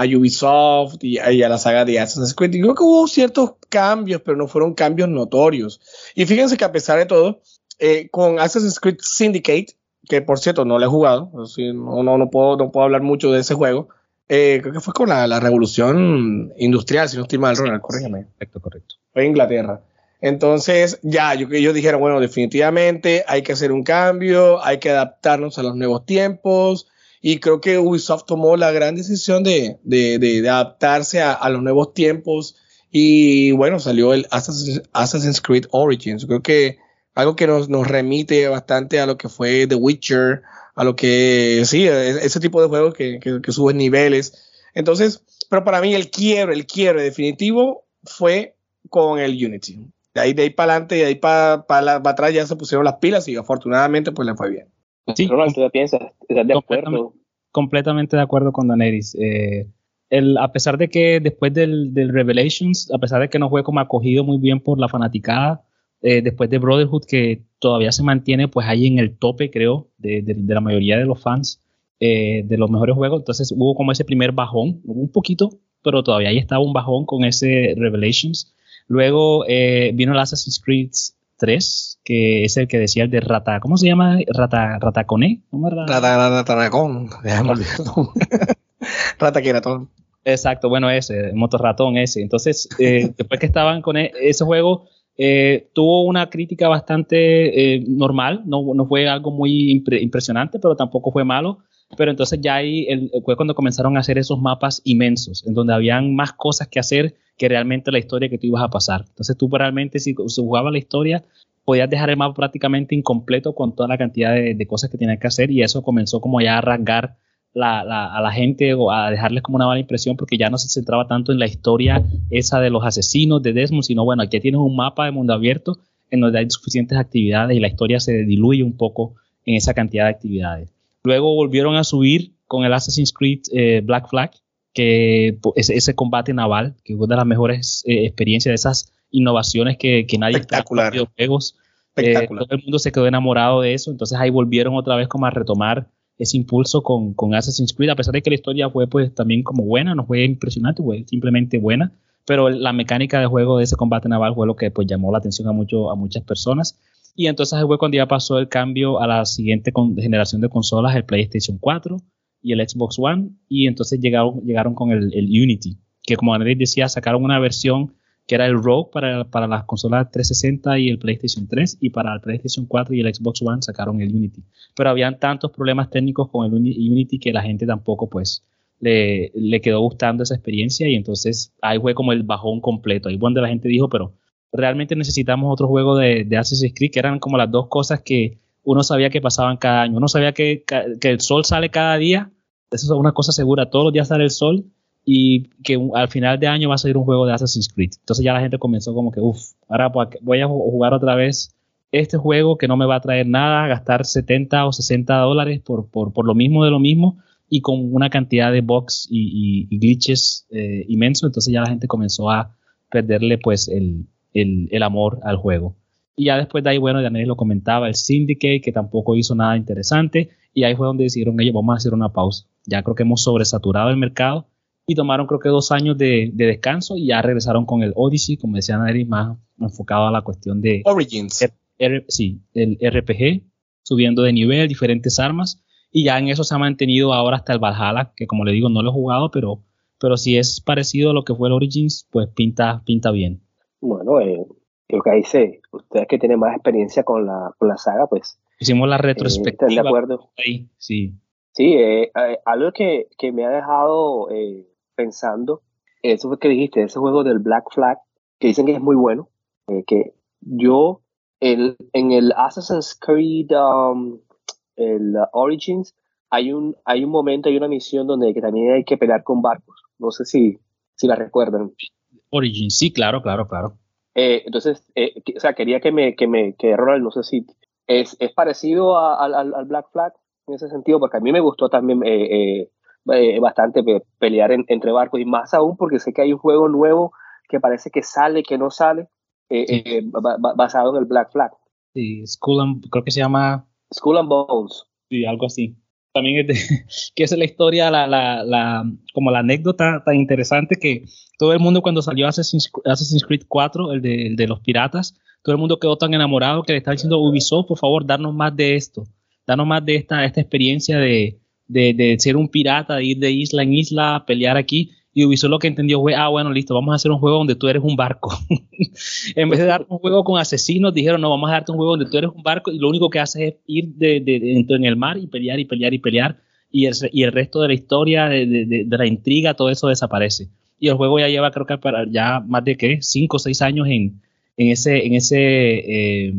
Ubisoft y, a la saga de Assassin's Creed. Y creo que hubo ciertos cambios, pero no fueron cambios notorios. Y fíjense que a pesar de todo, eh, con Assassin's Creed Syndicate, que por cierto no lo he jugado, no puedo hablar mucho de ese juego, eh, creo que fue con la, revolución industrial, si no estoy mal, Ronald, corrígeme. Correcto, correcto. Fue Inglaterra. Entonces, ya, yo, ellos dijeron, bueno, definitivamente hay que hacer un cambio, hay que adaptarnos a los nuevos tiempos. Y creo que Ubisoft tomó la gran decisión de, adaptarse a, los nuevos tiempos. Y bueno, salió el Assassin's, Creed Origins. Creo que algo que nos, nos remite bastante a lo que fue The Witcher, a lo que, sí, e, ese tipo de juegos que, que, suben niveles. Entonces, pero para mí el quiebre, el quiebre definitivo fue con el Unity. De ahí, de ahí para adelante y de ahí para, para, atrás ya se pusieron las pilas y afortunadamente pues le fue bien. Sí, Ronald, ¿tú piensas? ¿Estás de acuerdo? Completamente de acuerdo con Daneris. Eh, el, a pesar de que después del, del, Revelations, a pesar de que no fue como acogido muy bien por la fanaticada, eh, después de Brotherhood, que todavía se mantiene pues ahí en el tope, creo, de, la mayoría de los fans eh, de los mejores juegos. Entonces hubo como ese primer bajón, un poquito, pero todavía ahí estaba un bajón con ese Revelations. Luego eh, vino el Assassin's Creed 3, que es el que decía el de Rata, ¿cómo se llama? Rata, Rataconé. Rata, Ratanacón, Rata [LAUGHS] Exacto, bueno, ese, motorratón ese. Entonces, después que estaban con e, ese juego, eh, tuvo una crítica bastante eh, normal, no, no, fue algo muy impresionante, pero tampoco fue malo. Pero entonces ya ahí fue cuando comenzaron a hacer esos mapas inmensos, en donde habían más cosas que hacer que realmente la historia que tú ibas a pasar. Entonces tú realmente si, si jugabas la historia, podías dejar el mapa prácticamente incompleto con toda la cantidad de, de cosas que tenías que hacer y eso comenzó como ya a rasgar la, a la gente o a dejarles como una mala impresión porque ya no se centraba tanto en la historia esa de los asesinos de Desmond, sino bueno, aquí tienes un mapa de mundo abierto en donde hay suficientes actividades y la historia se diluye un poco en esa cantidad de actividades. Luego volvieron a subir con el Assassin's Creed eh, Black Flag, que ese, ese, combate naval, que fue una de las mejores eh, experiencias de esas innovaciones que, que nadie Espectacular. en juegos. Eh, todo el mundo se quedó enamorado de eso, entonces ahí volvieron otra vez como a retomar ese impulso con, con Assassin's Creed, a pesar de que la historia fue pues también como buena, no fue impresionante, fue simplemente buena, pero la mecánica de juego de ese combate naval fue lo que pues llamó la atención a, mucho, a muchas personas. Y entonces fue cuando ya pasó el cambio a la siguiente generación de consolas, el PlayStation 4 y el Xbox One, y entonces llegaron, llegaron con el, Unity, que como Andrés decía, sacaron una versión que era el Rogue para, para las consolas 360 y el PlayStation 3, y para el PlayStation 4 y el Xbox One sacaron el Unity. Pero habían tantos problemas técnicos con el Unity que la gente tampoco, pues, le, le quedó gustando esa experiencia, y entonces ahí fue como el bajón completo. Ahí fue donde la gente dijo, pero realmente necesitamos otro juego de, de Assassin's Creed, que eran como las dos cosas que uno sabía que pasaban cada año. Uno sabía que, que el sol sale cada día, eso es una cosa segura, todos los días sale el sol y que al final de año va a salir un juego de Assassin's Creed. Entonces ya la gente comenzó como que, uff, ahora voy a jugar otra vez este juego que no me va a traer nada, gastar 70 o 60 dólares por, por, por lo mismo de lo mismo y con una cantidad de bugs y, y, glitches eh, inmenso. Entonces ya la gente comenzó a perderle pues el, el, el amor al juego. Y ya después de ahí, bueno, Daniel lo comentaba, el Syndicate, que tampoco hizo nada interesante. Y ahí fue donde decidieron ellos, vamos a hacer una pausa. Ya creo que hemos sobresaturado el mercado y tomaron creo que dos años de, descanso y ya regresaron con el Odyssey, como decía Daniel, más enfocado a la cuestión de... Origins. sí, el RPG, subiendo de nivel, diferentes armas. Y ya en eso se ha mantenido ahora hasta el Valhalla, que como le digo, no lo he jugado, pero, pero si es parecido a lo que fue el Origins, pues pinta, pinta bien. Bueno, eh, lo que dice, ustedes que tienen más experiencia con la, con la saga, pues... Hicimos la eh, retrospectiva. de acuerdo? Ahí, sí. Sí, eh, eh, algo que, que, me ha dejado pensando, eso fue que dijiste, ese juego del Black Flag, que dicen que es muy bueno, que yo el, en el Assassin's Creed, um, el Origins, hay un, hay un momento, hay una misión donde que también hay que pelear con barcos. No sé si, si la recuerdan. Origins, sí, claro, claro, claro. Eh, entonces, eh, o sea, quería que me, que me, que Ronald, no sé si es, es parecido al, al, Black Flag en ese sentido, porque a mí me gustó también eh, bastante pelear entre barcos y más aún porque sé que hay un juego nuevo que parece que sale, que no sale, basado en el Black Flag. Sí, Skull and, creo que se llama... Skull and Bones. Sí, algo así también es [LAUGHS] que es la historia, la, la, la, como la anécdota tan interesante que todo el mundo cuando salió Assassin's, Assassin's Creed 4, el de, el de, los piratas, todo el mundo quedó tan enamorado que le estaba diciendo Ubisoft, por favor, darnos más de esto, darnos más de esta, esta experiencia de, de, de ser un pirata, de ir de isla en isla, pelear aquí. Y Ubisoft lo que entendió fue, ah, bueno, listo, vamos a hacer un juego donde tú eres un barco. [LAUGHS] en vez de darte un juego con asesinos, dijeron, no, vamos a darte un juego donde tú eres un barco y lo único que haces es ir de, de, en el mar y pelear y pelear y pelear. Y el, y el resto de la historia, de, la intriga, todo eso desaparece. Y el juego ya lleva, creo que para ya más de, ¿qué? Cinco o seis años en, en ese, en ese eh,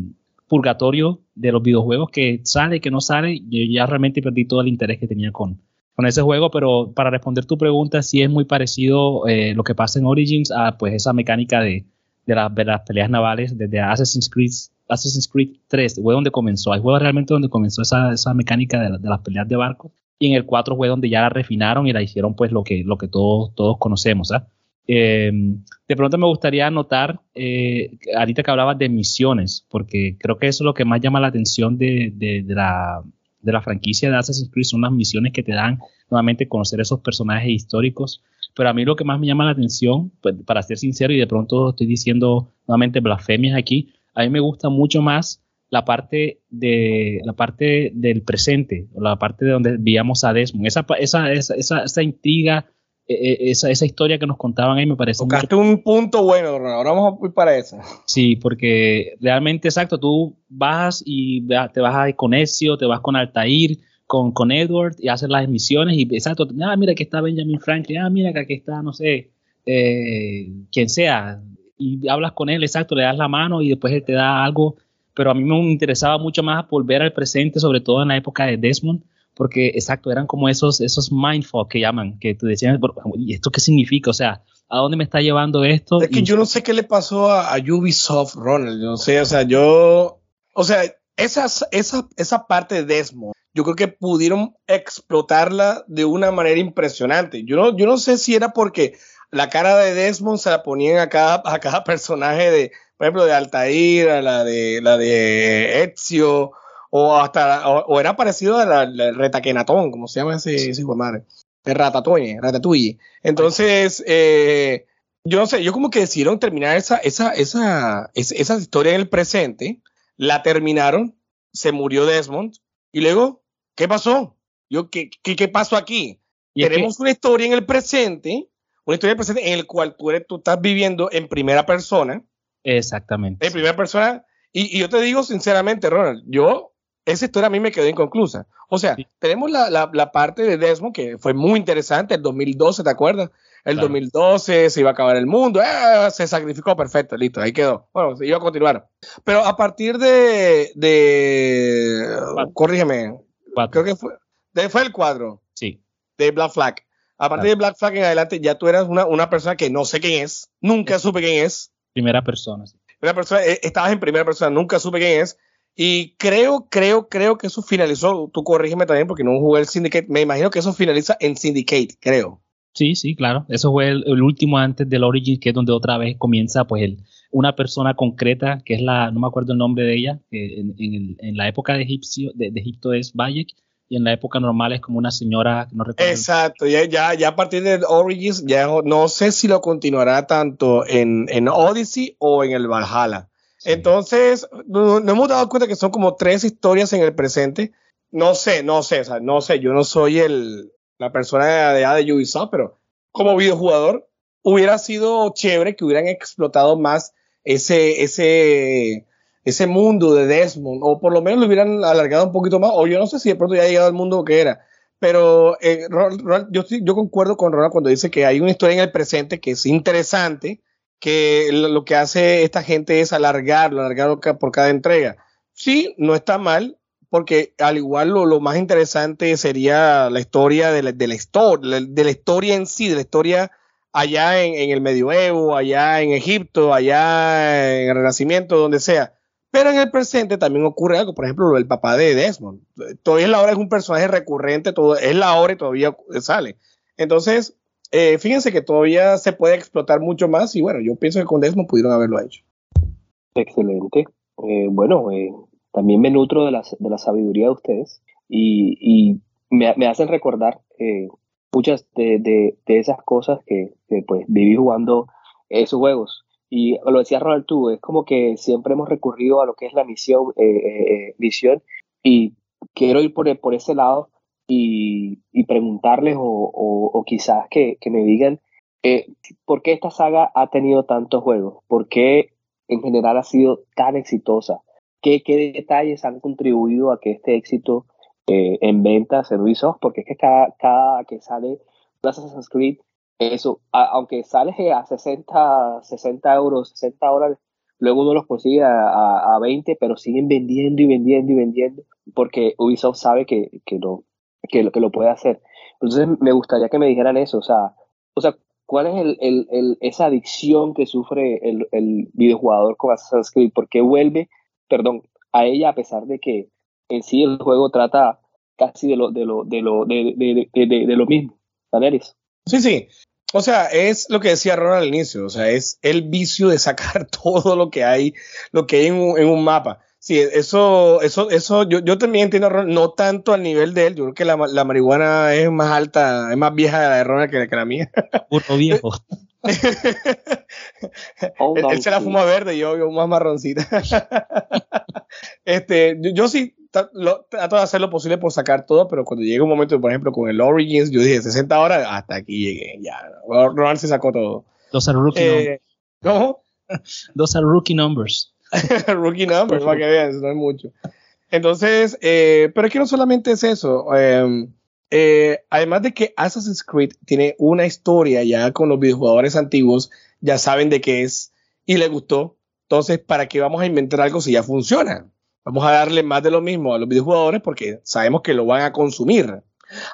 purgatorio de los videojuegos que sale, que no sale. Yo ya realmente perdí todo el interés que tenía con, con ese juego, pero para responder tu pregunta, sí es muy parecido eh, lo que pasa en Origins a pues esa mecánica de, de, las peleas navales desde Assassin's Creed, Assassin's Creed 3, fue donde comenzó. Hay juegos realmente donde comenzó esa, esa mecánica de, las peleas de barco. Y en el 4 fue donde ya la refinaron y la hicieron pues lo que, lo que todos, todos conocemos. ¿ah? Em, de pronto me gustaría anotar, eh, ahorita que hablabas de misiones, porque creo que eso es lo que más llama la atención de, de, la, de la franquicia de Assassin's Creed son las misiones que te dan nuevamente conocer esos personajes históricos. Pero a mí lo que más me llama la atención, pues, para ser sincero, y de pronto estoy diciendo nuevamente blasfemias aquí, a mí me gusta mucho más la parte de la parte del presente, la parte de donde veíamos a Desmond, esa, esa, esa, esa intriga, esa, esa, historia que nos contaban ahí me parece. Tocaste un punto bueno, ahora vamos a ir para eso. Sí, porque realmente, exacto, tú vas y te vas a Conecio, te vas con Altair, con, con Edward y haces las misiones y exacto, ah, mira que está Benjamin Franklin, ah, mira que aquí está, no sé, eh, quien sea, y hablas con él, exacto, le das la mano y después él te da algo, pero a mí me interesaba mucho más volver al presente, sobre todo en la época de Desmond, porque exacto, eran como esos, esos mindfuck que llaman, que tú decías, ¿y esto qué significa? O sea, ¿a dónde me está llevando esto? Es que yo no sé qué le pasó a, Ubisoft, Ronald, no sé, o sea, yo, o sea, esas, esa, esa parte de Desmond, yo creo que pudieron explotarla de una manera impresionante. Yo no, yo no sé si era porque la cara de Desmond se la ponían a cada, a cada [LAUGHS] personaje de, por ejemplo, de Altair, a la de, la de Ezio, o hasta, o, era parecido al retaquenatón, como se llama ese, ese hijo de madre, el ratatouille, ratatouille. Entonces, eh, yo no sé, yo como que decidieron terminar esa, esa, esa, esa, historia en el presente, la terminaron, se murió Desmond, y luego, ¿qué pasó? Yo, ¿qué, qué, qué pasó aquí? Tenemos una historia en el presente, una historia del presente en el cual tú, eres, tú estás viviendo en primera persona. Exactamente. En primera persona. Y, y yo te digo sinceramente, Ronald, yo, esa historia a mí me quedó inconclusa. O sea, Sí. tenemos la, la, la parte de Desmond, que fue muy interesante, el 2012, ¿te acuerdas? El Claro. 2012 se iba a acabar el mundo, ¡ah! se sacrificó, perfecto, listo, ahí quedó. Bueno, se iba a continuar. Pero a partir de, de Cuatro. corrígeme, Cuatro. creo que fue, de- fue el cuadro Sí. de Black Flag. A partir Claro. de Black Flag en adelante ya tú eras una, una persona que no sé quién es, nunca supe quién es. Primera persona. sí. Una persona, eh, estabas en primera persona, nunca supe quién es. Y creo, creo, creo que eso finalizó. Tú corrígeme también porque no jugué el Syndicate. Me imagino que eso finaliza en Syndicate, creo. Sí, sí, claro. Eso fue el, el último antes del Origin, que es donde otra vez comienza pues el, una persona concreta, que es la, no me acuerdo el nombre de ella, que en, en el- en la época de, Egipcio, de, de Egipto es Bayek, y en la época normal es como una señora, no recuerdo. Exacto. Ya, ya, ya a partir de Origins, ya no sé si lo continuará tanto en, en Odyssey o en el Valhalla. Entonces, no- nos hemos dado cuenta que son como tres historias en el presente. No sé, no sé, o sea, no sé, yo no soy el, la persona de, de, de Ubisoft, pero como videojugador hubiera sido chévere que hubieran explotado más ese, ese, ese mundo de Desmond, o por lo menos lo hubieran alargado un poquito más, o yo no sé si de pronto ya ha llegado al mundo que era. Pero eh, yo, yo concuerdo con Ronald cuando dice que hay una historia en el presente que es interesante, que lo, que hace esta gente es alargarlo, alargarlo por cada entrega. Sí, no está mal, porque al igual lo, lo más interesante sería la historia de la, de historia, de la historia en sí, de la historia allá en, en el medioevo, allá en Egipto, allá en el Renacimiento, donde sea. Pero en el presente también ocurre algo, por ejemplo, lo del papá de Desmond. Todavía la hora es un personaje recurrente, todo, es la hora y todavía sale. Entonces, eh, fíjense que todavía se puede explotar mucho más y bueno, yo pienso que con Desmond pudieron haberlo hecho. Excelente. Eh, bueno, eh, también me nutro de la, de la sabiduría de ustedes y, me, hacen recordar eh, muchas de, de, esas cosas que, que, pues viví jugando esos juegos. Y lo decía Ronald tú, es como que siempre hemos recurrido a lo que es la misión, misión y quiero ir por, por ese lado y, preguntarles o, quizás que, me digan eh, por qué esta saga ha tenido tantos juegos, por qué en general ha sido tan exitosa, qué, qué detalles han contribuido a que este éxito eh, en ventas en Ubisoft, porque es que cada, cada que sale Assassin's Creed, eso, aunque sale a 60, 60 euros, 60 dólares, luego uno los consigue a, a, a, 20, pero siguen vendiendo y vendiendo y vendiendo, porque Ubisoft sabe que, que, lo, que, lo, que lo puede hacer. Entonces me gustaría que me dijeran eso, o sea, o sea ¿cuál es el, el, el, esa adicción que sufre el, el videojugador con Assassin's Creed? ¿Por qué vuelve, perdón, a ella a pesar de que en sí el juego trata casi de lo, de lo, de lo, de, de, de, de, lo mismo? Daneris. Sí, sí. O sea, es lo que decía Ronald al inicio, o sea, es el vicio de sacar [LAUGHS] todo lo que hay, lo que hay en un, en un mapa. Sí, eso, eso, eso, yo, yo también entiendo, no tanto al nivel de él, yo creo que la, la marihuana es más alta, es más vieja la de Ronald que, que la mía. Puro viejo. [LAUGHS] oh, él, él, se la fuma verde y yo, yo más marroncita. [LAUGHS] este, yo, yo sí lo, trato de hacer lo posible por sacar todo, pero cuando llega un momento, por ejemplo, con el Origins, yo dije 60 horas, hasta aquí llegué, ya. Ronald se sacó todo. Those are rookie eh, ¿Cómo? Those are rookie numbers. [LAUGHS] rookie numbers, para que vean, no es mucho. Entonces, eh, pero es que no solamente es eso. Eh, eh, además de que Assassin's Creed tiene una historia ya con los videojugadores antiguos, ya saben de qué es y les gustó. Entonces, ¿para qué vamos a inventar algo si ya funciona? Vamos a darle más de lo mismo a los videojugadores porque sabemos que lo van a consumir.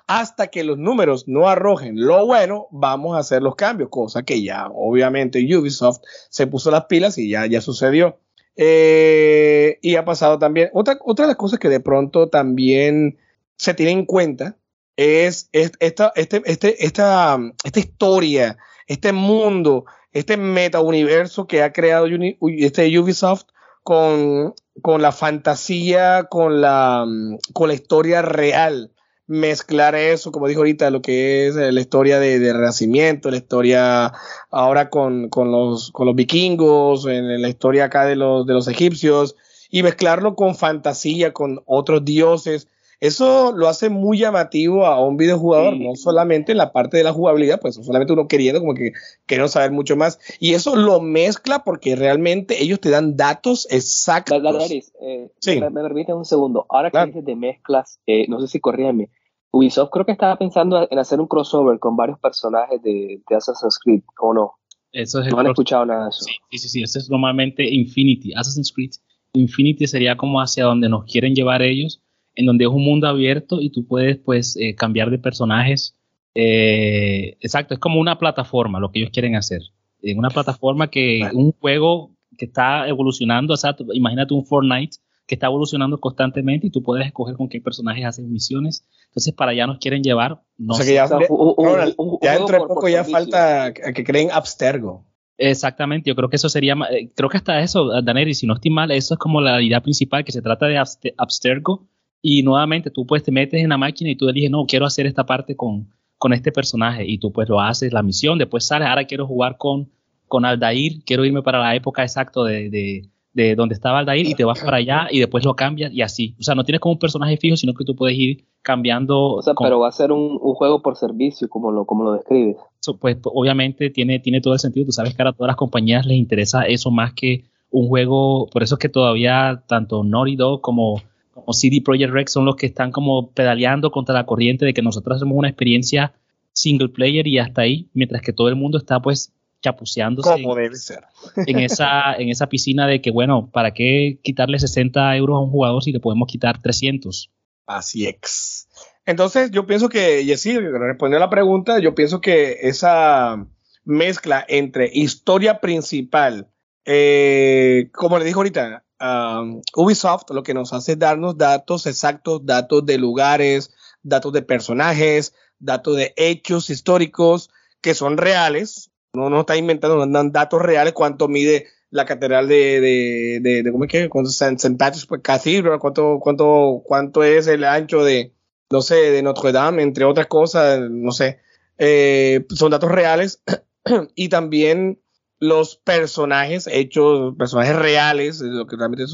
Hasta que los números no arrojen lo bueno, vamos a hacer los cambios, cosa que ya obviamente Ubisoft se puso las pilas y ya, ya sucedió. Eh, y ha pasado también. Otra, otra de las cosas que de pronto también se tiene en cuenta es, es esta, este, este, esta, esta historia, este mundo, este meta universo que ha creado este Ubisoft con, con la fantasía, con la, con la historia real. Mezclar eso, como dijo ahorita, lo que es la historia de, de renacimiento, la historia ahora con, con, los, con los vikingos, en la historia acá de los, de los egipcios, y mezclarlo con fantasía, con otros dioses. eso lo hace muy llamativo a un videojugador, Sí. no solamente en la parte de la jugabilidad, pues solamente uno queriendo como que queriendo saber mucho más. Y eso lo mezcla porque realmente ellos te dan datos exactos. Daenerys, eh, Sí. me, me permite un segundo. Ahora que dices de mezclas, eh, no sé si corríame. Ubisoft creo que estaba pensando en hacer un crossover con varios personajes de, de Assassin's Creed, ¿o no? Eso es el No han escuchado nada de eso. Sí, sí, sí, eso es normalmente Infinity, Assassin's Creed. Infinity sería como hacia donde nos quieren llevar ellos, en donde es un mundo abierto y tú puedes pues eh, cambiar de personajes. Eh, exacto, es como una plataforma lo que ellos quieren hacer. En una plataforma que Vale. un juego que está evolucionando, exacto, imagínate un Fortnite que está evolucionando constantemente y tú puedes escoger con qué personajes haces misiones. Entonces para allá nos quieren llevar. No o sea sé que ya, O sea, de- un- un- Ronald, un- un ya dentro de poco por ya servicio. falta que que creen Abstergo. Exactamente, yo creo que eso sería, eh, creo que hasta eso, Daneri, si no estoy mal, eso es como la idea principal, que se trata de abste- abstergo, y nuevamente tú pues te metes en la máquina y tú eliges, no, quiero hacer esta parte con, con este personaje, y tú pues lo haces, la misión, después sales, ahora quiero jugar con, con Aldair, quiero irme para la época exacta de, de, de donde estaba Aldair, y te vas para allá, y después lo cambias, y así, o sea, no tienes como un personaje fijo, sino que tú puedes ir cambiando. O sea, con- pero va a ser un, un juego por servicio, como lo, como lo describes. pues pues, obviamente tiene, tiene todo el sentido. Tú sabes que ahora a todas las compañías les interesa eso más que un juego. Por eso es que todavía tanto Naughty Dog como, como CD Projekt Red son los que están como pedaleando contra la corriente de que nosotros hacemos una experiencia single player y hasta ahí, mientras que todo el mundo está pues chapuceándose Como debe ser. en esa, [LAUGHS] en esa piscina de que, bueno, ¿para qué quitarle 60 euros a un jugador si le podemos quitar 300? Así es. Entonces, yo pienso que, Jessy, respondiendo a la pregunta, yo pienso que esa mezcla entre historia principal, eh, como le dijo ahorita, um, Ubisoft lo que nos hace es darnos datos exactos, datos de lugares, datos de personajes, datos de hechos históricos que son reales. No nos está inventando, nos dan datos reales, cuánto mide la catedral de, de, de, de ¿cómo es que? St. St. Patrick's Cathedral, cuánto, cuánto, cuánto es el ancho de, no sé, de Notre Dame, entre otras cosas, no sé. Eh, son datos reales [CLEARS THROAT] y también los personajes hechos, personajes reales, lo que realmente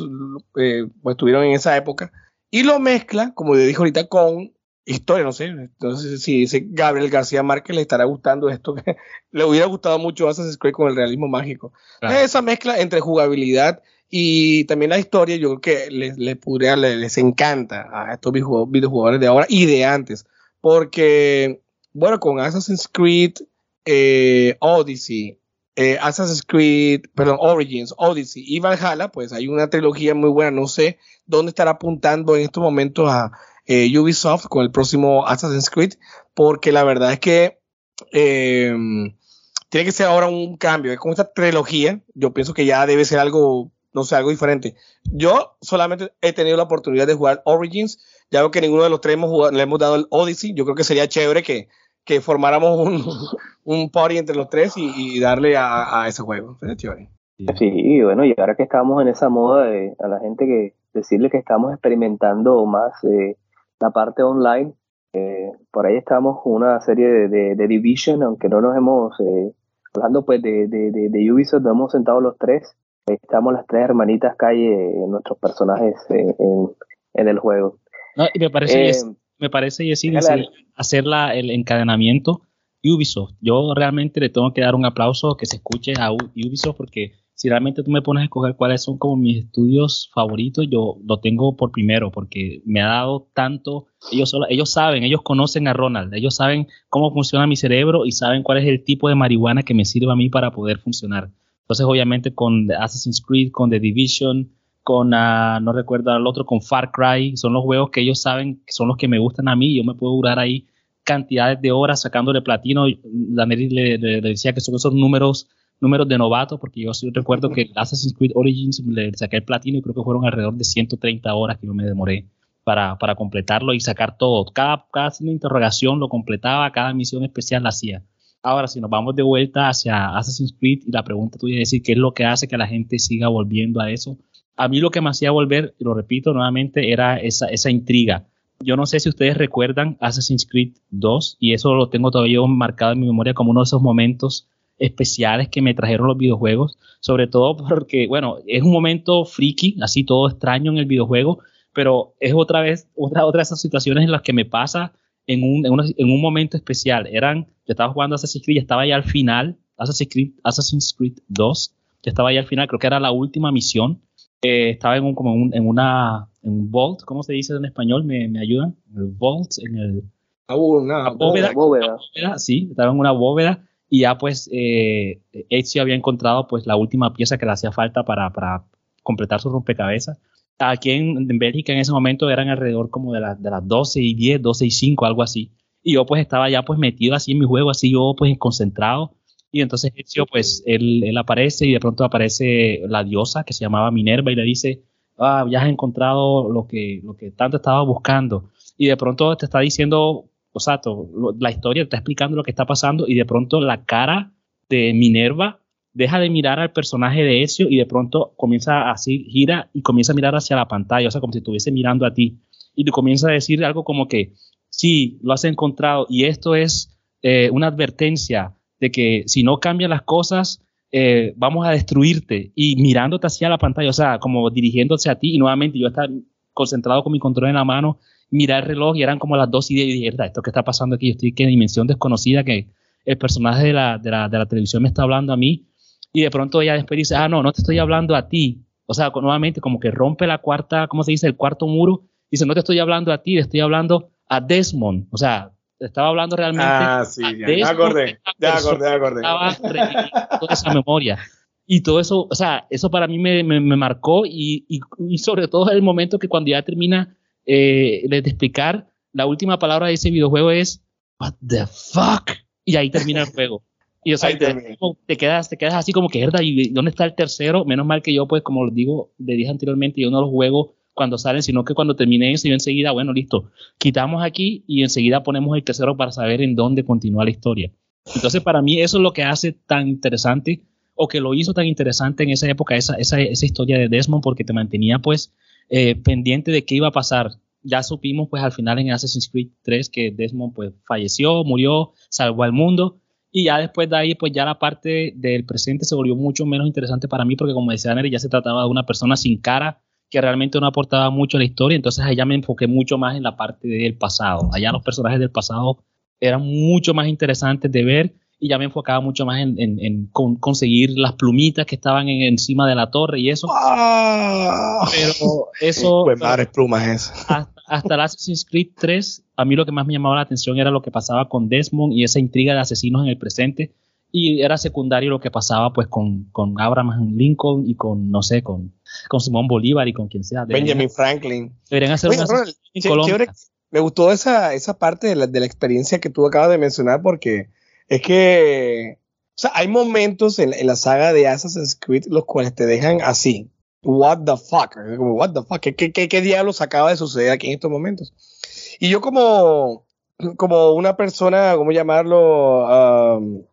eh, pues, estuvieron en esa época, y lo mezcla, como le dije ahorita, con historia, no sé, entonces si dice Gabriel García Márquez le estará gustando esto, que [LAUGHS] le hubiera gustado mucho Assassin's Creed con el realismo mágico. Claro. Esa mezcla entre jugabilidad y también la historia, yo creo que les, les, podría, les, les encanta a estos videojugadores de ahora y de antes, porque, bueno, con Assassin's Creed eh, Odyssey, eh, Assassin's Creed, perdón, Origins, Odyssey y Valhalla, pues hay una trilogía muy buena, no sé dónde estará apuntando en estos momentos a eh, Ubisoft con el próximo Assassin's Creed, porque la verdad es que eh, tiene que ser ahora un cambio. Con esta trilogía, yo pienso que ya debe ser algo, no sé, algo diferente. Yo solamente he tenido la oportunidad de jugar Origins, ya veo que ninguno de los tres hemos jugado, le hemos dado el Odyssey, yo creo que sería chévere que, que formáramos un, [LAUGHS] un party entre los tres y, y darle a, a, ese juego. Sería chévere. Sí, y bueno, y ahora que estamos en esa moda de a la gente que decirle que estamos experimentando más eh, la parte online, eh, por ahí estamos con una serie de, de, de, Division, aunque no nos hemos, eh, hablando pues de, de, de, Ubisoft, nos hemos sentado los tres, estamos las tres hermanitas calle, nuestros personajes eh, en, en, el juego. No, y me parece, eh, me parece, Jessy, decir, hacer la, el encadenamiento Ubisoft. Yo realmente le tengo que dar un aplauso que se escuche a Ubisoft porque si realmente tú me pones a escoger cuáles son como mis estudios favoritos, yo lo tengo por primero porque me ha dado tanto, ellos, solo, ellos saben, ellos conocen a Ronald, ellos saben cómo funciona mi cerebro y saben cuál es el tipo de marihuana que me sirve a mí para poder funcionar. Entonces, obviamente, con Assassin's Creed, con The Division, con, uh, no recuerdo al otro, con Far Cry, son los juegos que ellos saben que son los que me gustan a mí, yo me puedo durar ahí cantidades de horas sacándole platino, la le, le, le decía que son esos números números de novato, porque yo sí recuerdo que Assassin's Creed Origins le saqué el platino y creo que fueron alrededor de 130 horas que yo me demoré para, para completarlo y sacar todo. Cada, cada interrogación lo completaba, cada misión especial la hacía. Ahora, si nos vamos de vuelta hacia Assassin's Creed y la pregunta tuya es decir, ¿qué es lo que hace que la gente siga volviendo a eso? A mí lo que me hacía volver, y lo repito nuevamente, era esa, esa intriga. Yo no sé si ustedes recuerdan Assassin's Creed 2, y eso lo tengo todavía marcado en mi memoria como uno de esos momentos especiales que me trajeron los videojuegos, sobre todo [LAUGHS] porque, bueno, es un momento friki, así todo extraño en el videojuego, pero es otra vez, otra, otra de esas situaciones en las que me pasa en un, en, una, en un momento especial. Eran, yo estaba jugando Assassin's Creed, ya estaba ya al final, Assassin's Creed, Assassin's Creed 2, ya estaba ya al final, creo que era la última misión. Eh, estaba en un, como un, en una, en un vault, ¿cómo se dice en español? ¿Me, me ayudan? El vault, en el... Ah, una bóveda, bóveda. bóveda, sí, estaba en una bóveda y ya pues eh, Ezio había encontrado pues la última pieza que le hacía falta para, para completar su rompecabezas. Aquí en, en, Bélgica en ese momento eran alrededor como de, la, de las 12 y 10, 12 y 5, algo así. Y yo pues estaba ya pues metido así en mi juego, así yo pues concentrado. Y entonces Ezio pues él, él aparece y de pronto aparece la diosa que se llamaba Minerva y le dice, ah, ya has encontrado lo que, lo que tanto estaba buscando. Y de pronto te está diciendo o sea, la historia está explicando lo que está pasando y de pronto la cara de Minerva deja de mirar al personaje de Ezio y de pronto comienza así, gira y comienza a mirar hacia la pantalla, o sea, como si estuviese mirando a ti. Y te comienza a decir algo como que, sí, lo has encontrado y esto es eh, una advertencia de que si no cambian las cosas, eh, vamos a destruirte. Y mirándote hacia la pantalla, o sea, como dirigiéndose a ti y nuevamente yo estaba concentrado con mi control en la mano mirar el reloj y eran como las dos y diez y dije, ¿esto qué está pasando aquí? Yo estoy en dimensión desconocida que el personaje de la, de, la, de la televisión me está hablando a mí y de pronto ella después dice, ah, no, no te estoy hablando a ti. O sea, nuevamente como que rompe la cuarta, ¿cómo se dice? El cuarto muro. Dice, no te estoy hablando a ti, te estoy hablando a Desmond. O sea, estaba hablando realmente ah, sí, a ya, Desmond. ya acordé, ya acordé, ya acordé. Estaba toda esa memoria. Y todo eso, o sea, eso para mí me, me, me marcó y, y, y, sobre todo el momento que cuando ya termina eh, de explicar, la última palabra de ese videojuego es What the fuck? Y ahí termina el [LAUGHS] juego. Y o sea, te, te, quedas, te quedas así como que, ¿verdad? ¿Y dónde está el tercero? Menos mal que yo, pues, como les digo, le dije anteriormente, yo no los juego cuando salen, sino que cuando terminé eso, yo enseguida, bueno, listo, quitamos aquí y enseguida ponemos el tercero para saber en dónde continúa la historia. Entonces, para mí, eso es lo que hace tan interesante o que lo hizo tan interesante en esa época, esa, esa, esa historia de Desmond, porque te mantenía, pues, eh, pendiente de qué iba a pasar. Ya supimos pues al final en Assassin's Creed 3 que Desmond pues falleció, murió, salvó al mundo y ya después de ahí pues ya la parte del presente se volvió mucho menos interesante para mí porque como decía Neri ya se trataba de una persona sin cara que realmente no aportaba mucho a la historia, entonces allá me enfoqué mucho más en la parte del pasado. Allá los personajes del pasado eran mucho más interesantes de ver y ya me enfocaba mucho más en, en, en con, conseguir las plumitas que estaban en, encima de la torre y eso. Ah, pero [LAUGHS] eso. Pues madres plumas es. Hasta, hasta el Assassin's Creed 3, a mí lo que más me llamaba la atención era lo que pasaba con Desmond y esa intriga de asesinos en el presente. Y era secundario lo que pasaba pues con, con Abraham Lincoln y con, no sé, con, con Simón Bolívar y con quien sea. Deberían, Benjamin Franklin. Deberían hacer Oye, una Ronald, chévere, me gustó esa, esa parte de la, de la experiencia que tú acabas de mencionar porque es que, o sea, hay momentos en, en, la saga de Assassin's Creed los cuales te dejan así. What the fuck? Como, what the fuck? ¿Qué, qué, qué, qué diablos acaba de suceder aquí en estos momentos? Y yo como, como una persona, ¿cómo llamarlo? Um,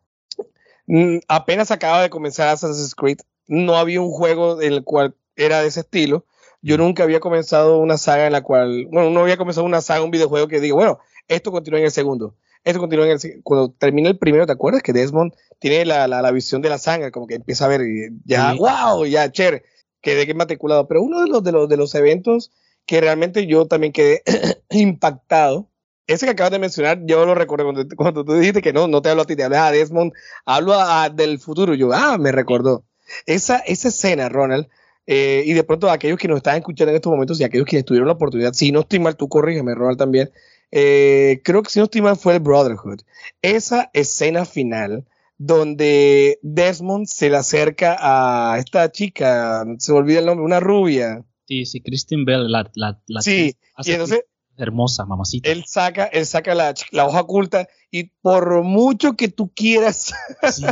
apenas acaba de comenzar Assassin's Creed. No había un juego en el cual era de ese estilo. Yo nunca había comenzado una saga en la cual, bueno, no había comenzado una saga, un videojuego que digo, bueno, esto continúa en el segundo esto continúa en el, cuando termina el primero, ¿te acuerdas? Que Desmond tiene la, la, la visión de la sangre, como que empieza a ver, y ya, sí. wow, ya, chévere, quedé matriculado. Pero uno de los, de los, de los eventos que realmente yo también quedé [CLEARS THROAT] impactado, ese que acabas de mencionar, yo lo recuerdo cuando, cuando tú dijiste que no, no te hablo a ti, te hablas a Desmond, hablo a, a del futuro, yo, ah, me recordó. Esa, esa escena, Ronald, eh, y de pronto aquellos que nos están escuchando en estos momentos y aquellos que tuvieron la oportunidad, si no estoy mal, tú corrígeme, Ronald, también, eh, creo que si no estoy mal fue el Brotherhood. Esa escena final donde Desmond se le acerca a esta chica, se me olvida el nombre, una rubia. Sí, sí, Christine Bell, la, la, la sí, y entonces hermosa, mamacita. Él saca, él saca la, la, hoja oculta y por mucho que tú quieras, [LAUGHS] sí,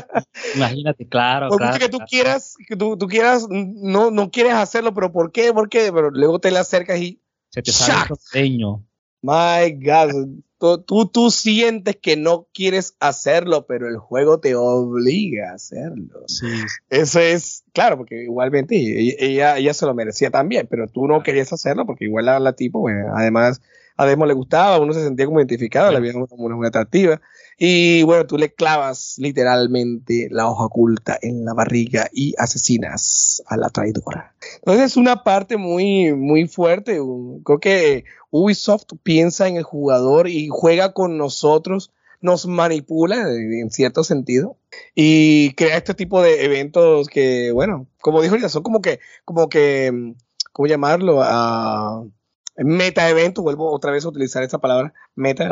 imagínate, claro, por claro, mucho que tú claro. quieras, que tú, tú, quieras, no, no quieres hacerlo, pero ¿por qué? ¿Por qué? Pero luego te la acercas y se te sale el. My God, tú, tú, tú, sientes que no quieres hacerlo, pero el juego te obliga a hacerlo. Sí. Eso es, claro, porque igualmente ella, ella se lo merecía también, pero tú no querías hacerlo porque igual la, la tipo, bueno, además a Demo le gustaba, uno se sentía como identificado, sí. la vida como una muy atractiva. Y bueno, tú le clavas literalmente la hoja oculta en la barriga y asesinas a la traidora. Entonces es una parte muy, muy fuerte. Creo que Ubisoft piensa en el jugador y juega con nosotros, nos manipula en cierto sentido y crea este tipo de eventos que, bueno, como dijo ya son como que, como que, ¿cómo llamarlo? Uh, meta evento, vuelvo otra vez a utilizar esa palabra, meta.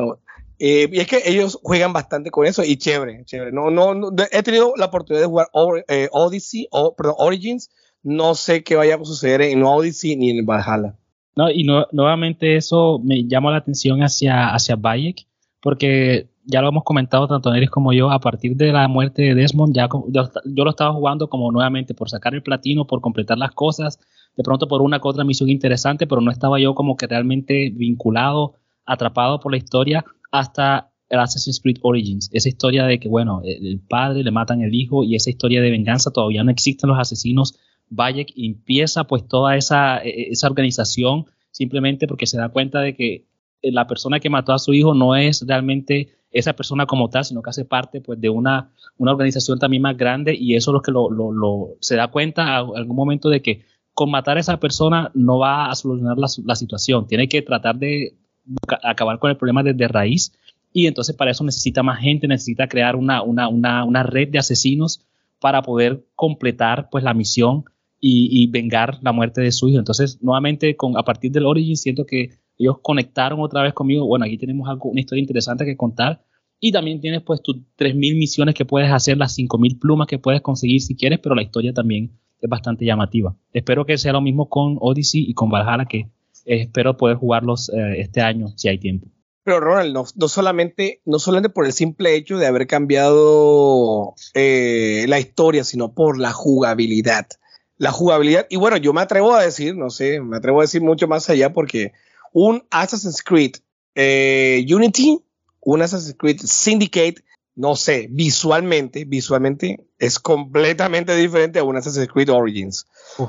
Eh, y es que ellos juegan bastante con eso y chévere, chévere. No, no, he tenido la oportunidad de jugar eh, Odyssey, o, perdón, Origins. No sé qué vaya a suceder en Odyssey ni en Valhalla. No, y nuevamente eso me llama la atención hacia, hacia Bayek, porque ya lo hemos comentado tanto Neris como yo, a partir de la muerte de Desmond, ya yo, yo, lo estaba jugando como nuevamente por sacar el platino, por completar las cosas, de pronto por una que otra misión interesante, pero no estaba yo como que realmente vinculado, atrapado por la historia hasta el Assassin's Creed Origins. Esa historia de que, bueno, el padre le matan el hijo y esa historia de venganza, todavía no existen los asesinos. Bayek empieza pues toda esa, e, e, esa organización simplemente porque se da cuenta de que la persona que mató a su hijo no es realmente esa persona como tal, sino que hace parte pues de una, una organización también más grande y eso es lo que lo, lo, se da cuenta en algún momento de que con matar a esa persona no va a solucionar la situación, tiene que tratar de acabar con el problema desde raíz y entonces para eso necesita más gente, necesita crear una, una, una, una red de asesinos para poder completar pues la misión y, vengar la muerte de su hijo. Entonces, nuevamente, con, a partir del Origin, siento que ellos conectaron otra vez conmigo. Bueno, aquí tenemos algo, una historia interesante que contar. Y también tienes pues tus 3.000 misiones que puedes hacer, las 5.000 plumas que puedes conseguir si quieres, pero la historia también es bastante llamativa. Espero que sea lo mismo con Odyssey y con Valhalla, que espero poder jugarlos eh, este año si hay tiempo. Pero Ronald, no, no, solamente, no solamente por el simple hecho de haber cambiado eh, la historia, sino por la jugabilidad. La jugabilidad, y bueno, yo me atrevo a decir, no sé, me atrevo a decir mucho más allá porque un Assassin's Creed eh, Unity, un Assassin's Creed Syndicate, no sé, visualmente, visualmente es completamente diferente a un Assassin's Creed Origins.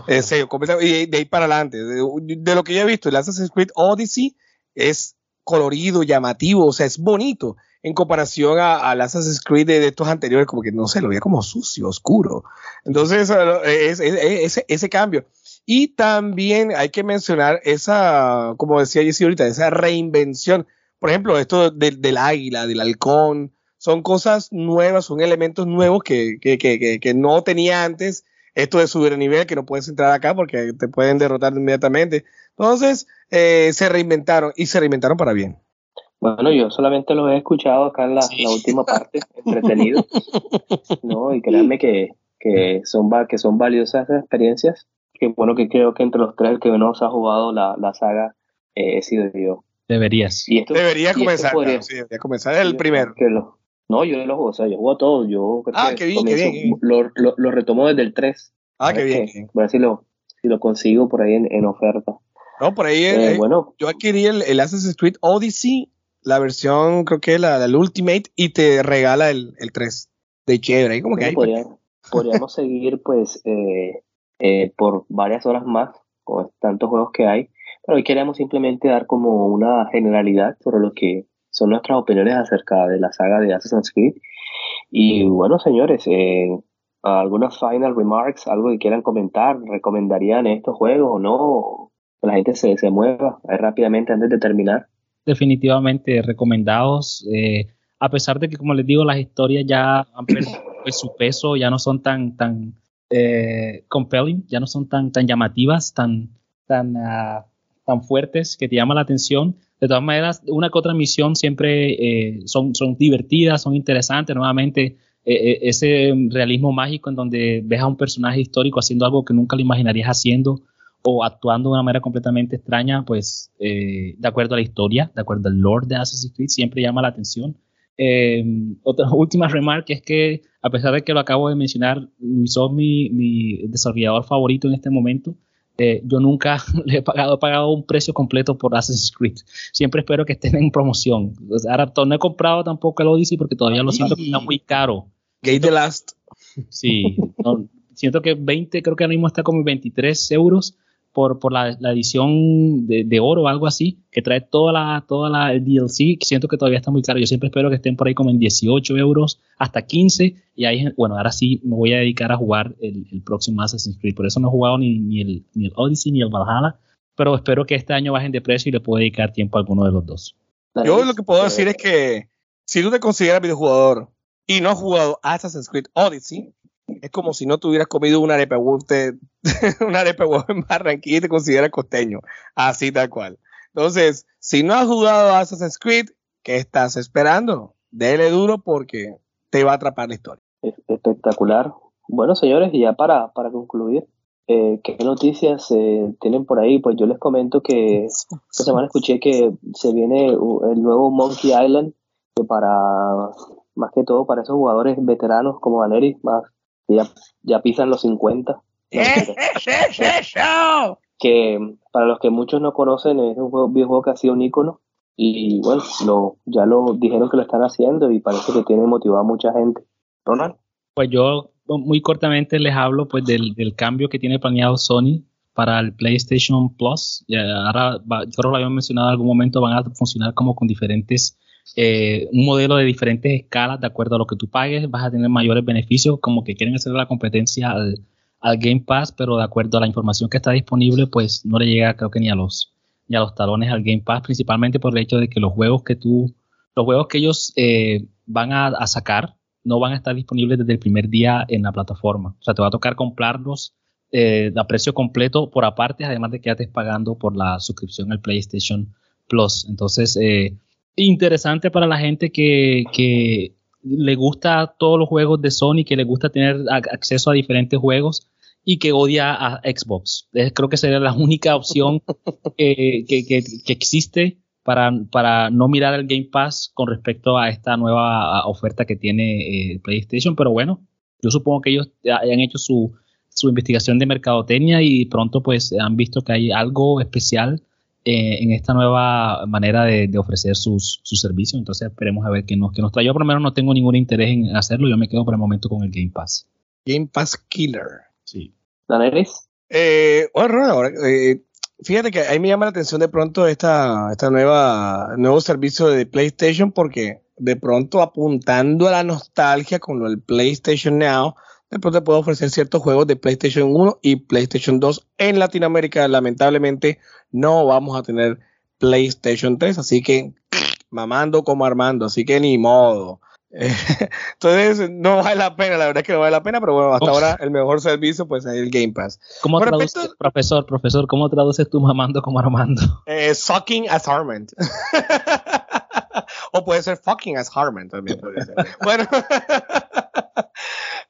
y de ahí para adelante, de, lo que yo he visto, el Assassin's Creed Odyssey es colorido, llamativo, o sea, es bonito en comparación al Assassin's Creed de, estos anteriores, como que no sé, lo veía como sucio, oscuro. Entonces, es, ese, ese cambio. Y también hay que mencionar esa, como decía Jesse ahorita, esa reinvención. Por ejemplo, esto del águila, del halcón, son cosas nuevas, son elementos nuevos que, que, que, que, no tenía antes. Esto de subir el nivel, que no puedes entrar acá porque te pueden derrotar inmediatamente. Entonces, eh, se reinventaron y se reinventaron para bien. Bueno, yo solamente los he escuchado acá en la, la última parte, entretenido. ¿no? Y créanme que, que, son, que son valiosas experiencias que bueno que creo que entre los tres que menos ha jugado la, la saga eh, he sido yo. Deberías. Y esto, debería comenzar, sí, debería comenzar el primero. No, yo lo juego, o sea, yo juego todo. Yo ah, qué bien, qué bien, Lo, lo, lo, retomo desde el 3. Ah, qué bien. voy a ver si lo, si lo consigo por ahí en, en oferta. No, por ahí, eh, eh, bueno. yo adquirí el, el, Assassin's Creed Odyssey, la versión, creo que la, la Ultimate, y te regala el, el 3 de chévere. Ahí como que [LAUGHS] podríamos seguir, pues, eh, eh, por varias horas más, con tantos juegos que hay, pero hoy queremos simplemente dar como una generalidad sobre lo que son nuestras opiniones acerca de la saga de Assassin's Creed. Y bueno, señores, eh, algunas final remarks, algo que quieran comentar, ¿recomendarían estos juegos o no? Que la gente se, se mueva rápidamente antes de terminar. Definitivamente recomendados. Eh, a pesar de que, como les digo, las historias ya han perdido pues, su peso, ya no son tan, tan eh, compelling, ya no son tan, tan llamativas, tan, tan, uh, tan fuertes que te llaman la atención. De todas maneras, una que otra misión siempre eh, son, son divertidas, son interesantes. Nuevamente, eh, eh, ese realismo mágico en donde ves a un personaje histórico haciendo algo que nunca lo imaginarías haciendo o actuando de una manera completamente extraña, pues de acuerdo a la historia, de acuerdo al lore de Assassin's Creed, siempre llama la atención. Otra [LAUGHS] última remarca es que, a pesar de que lo acabo de mencionar, Ubisoft mi, mi desarrollador favorito en este momento. Eh, yo nunca [LAUGHS] le he pagado, he pagado un precio completo por Assassin's Creed. Siempre espero que estén en promoción. ahora no he comprado tampoco el Odyssey porque todavía lo siento que está muy caro. Gate the Last. Sí, siento que 20, creo que ahora mismo está como 23 euros por, por la, la edición de, de, oro o algo así, que trae toda la, toda la el DLC, siento que todavía está muy caro. Yo siempre espero que estén por ahí como en 18 euros hasta 15. Y ahí, bueno, ahora sí me voy a dedicar a jugar el, el próximo Assassin's Creed. Por eso no he jugado ni, ni, el, ni el Odyssey ni el Valhalla. Pero espero que este año bajen de precio y le pueda dedicar tiempo a alguno de los dos. Yo lo que puedo decir es que si tú te consideras videojugador y no has jugado Assassin's Creed Odyssey, es como si no tuvieras comido una arepa [LAUGHS] una arepa en Barranquilla y te consideras costeño. Así tal cual. Entonces, si no has jugado Assassin's Creed, ¿qué estás esperando? Dele duro porque te va a atrapar la historia. Espectacular. Bueno, señores, y ya para, para concluir, eh, ¿qué noticias eh, tienen por ahí? Pues yo les comento que esta semana escuché que se viene el nuevo Monkey Island, que para, más que todo para esos jugadores veteranos como Valeri, más ya, ya pisan los 50. que para los que muchos no conocen, es un juego, videojuego que ha sido un icono y bueno, lo, ya lo dijeron que lo están haciendo y parece que tiene motivado a mucha gente. Ronald. Pues yo muy cortamente les hablo pues del, del cambio que tiene planeado Sony para el PlayStation Plus. Y ahora, yo creo lo había mencionado en algún momento, van a funcionar como con diferentes eh, un modelo de diferentes escalas de acuerdo a lo que tú pagues, vas a tener mayores beneficios, como que quieren hacer la competencia al, al, Game Pass, pero de acuerdo a la información que está disponible, pues no le llega creo que ni a los, ni a los talones al Game Pass, principalmente por el hecho de que los juegos que tú, los juegos que ellos eh, van a, sacar no van a estar disponibles desde el primer día en la plataforma. O sea, te va a tocar comprarlos eh, a precio completo por aparte, además de que ya estés pagando por la suscripción al PlayStation Plus. Entonces, eh, interesante para la gente que, que le gusta todos los juegos de Sony, que le gusta tener acceso a diferentes juegos y que odia a Xbox. creo que sería la única opción [LAUGHS] que, que, que, que, existe para, para no mirar el Game Pass con respecto a esta nueva oferta que tiene eh, PlayStation. Pero bueno, yo supongo que ellos hayan hecho su, su investigación de mercadotecnia y pronto pues han visto que hay algo especial eh, en esta nueva manera de, de ofrecer sus, sus, servicios. Entonces esperemos a ver qué nos, qué nos trae. Yo por lo menos no tengo ningún interés en hacerlo, yo me quedo por el momento con el Game Pass. Game Pass Killer. Sí. ¿Daneris? Eh, bueno, ahora, eh, fíjate que ahí me llama la atención de pronto esta, esta nueva nuevo servicio de PlayStation porque de pronto apuntando a la nostalgia con lo del PlayStation Now, de pronto puedo ofrecer ciertos juegos de PlayStation 1 y PlayStation 2 en Latinoamérica. Lamentablemente no vamos a tener PlayStation 3, así que [CLEARS THROAT] mamando como Armando, así que ni modo. [LAUGHS] Entonces no vale la pena, la verdad es que no vale la pena, pero bueno, hasta Uf. ahora el mejor servicio pues es el Game Pass. ¿Cómo traduces, respecto, profesor, profesor, cómo traduces tú mamando como Armando? [LAUGHS] Eh, sucking as Harmon. [LAUGHS] o puede ser fucking as Harmon también puede ser. bueno.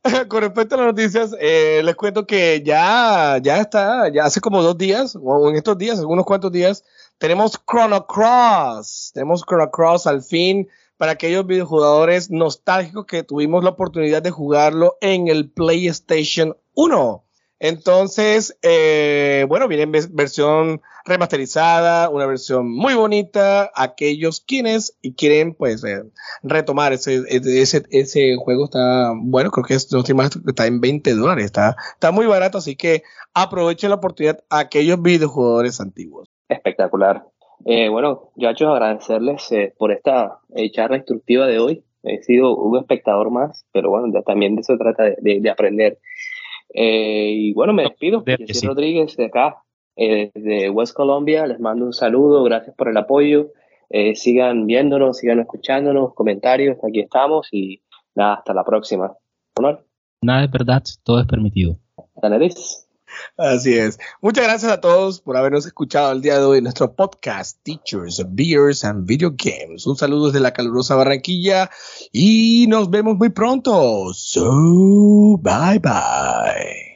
[LAUGHS] con respecto a las noticias, eh, les cuento que ya, ya está, ya hace como dos días, o en estos días, unos cuantos días, tenemos Chrono Cross. Tenemos Chrono Cross al fin para aquellos videojugadores nostálgicos que tuvimos la oportunidad de jugarlo en el PlayStation 1. Entonces, eh, bueno, viene en versión remasterizada, una versión muy bonita. Aquellos quienes quieren, pues, eh, retomar ese, ese, ese juego está, bueno, creo que es, no más, está en 20 dólares, está, está muy barato, así que aprovechen la oportunidad a aquellos videojugadores antiguos. Espectacular. Eh, bueno, hecho agradecerles eh, por esta eh, charla instructiva de hoy. He sido un espectador más, pero bueno, también de eso trata de aprender. Eh, y bueno, me despido. Yo soy sí. Rodríguez de acá, eh, de West Colombia. Les mando un saludo, gracias por el apoyo. Eh, sigan viéndonos, sigan escuchándonos, comentarios, aquí estamos y nada, hasta la próxima. ¿Honor? Nada es verdad, todo es permitido. Daneris. Así es. Muchas gracias a todos por habernos escuchado el día de hoy en nuestro podcast Teachers, Beers and Video Games. Un saludo desde la calurosa Barranquilla y nos vemos muy pronto. So, bye bye.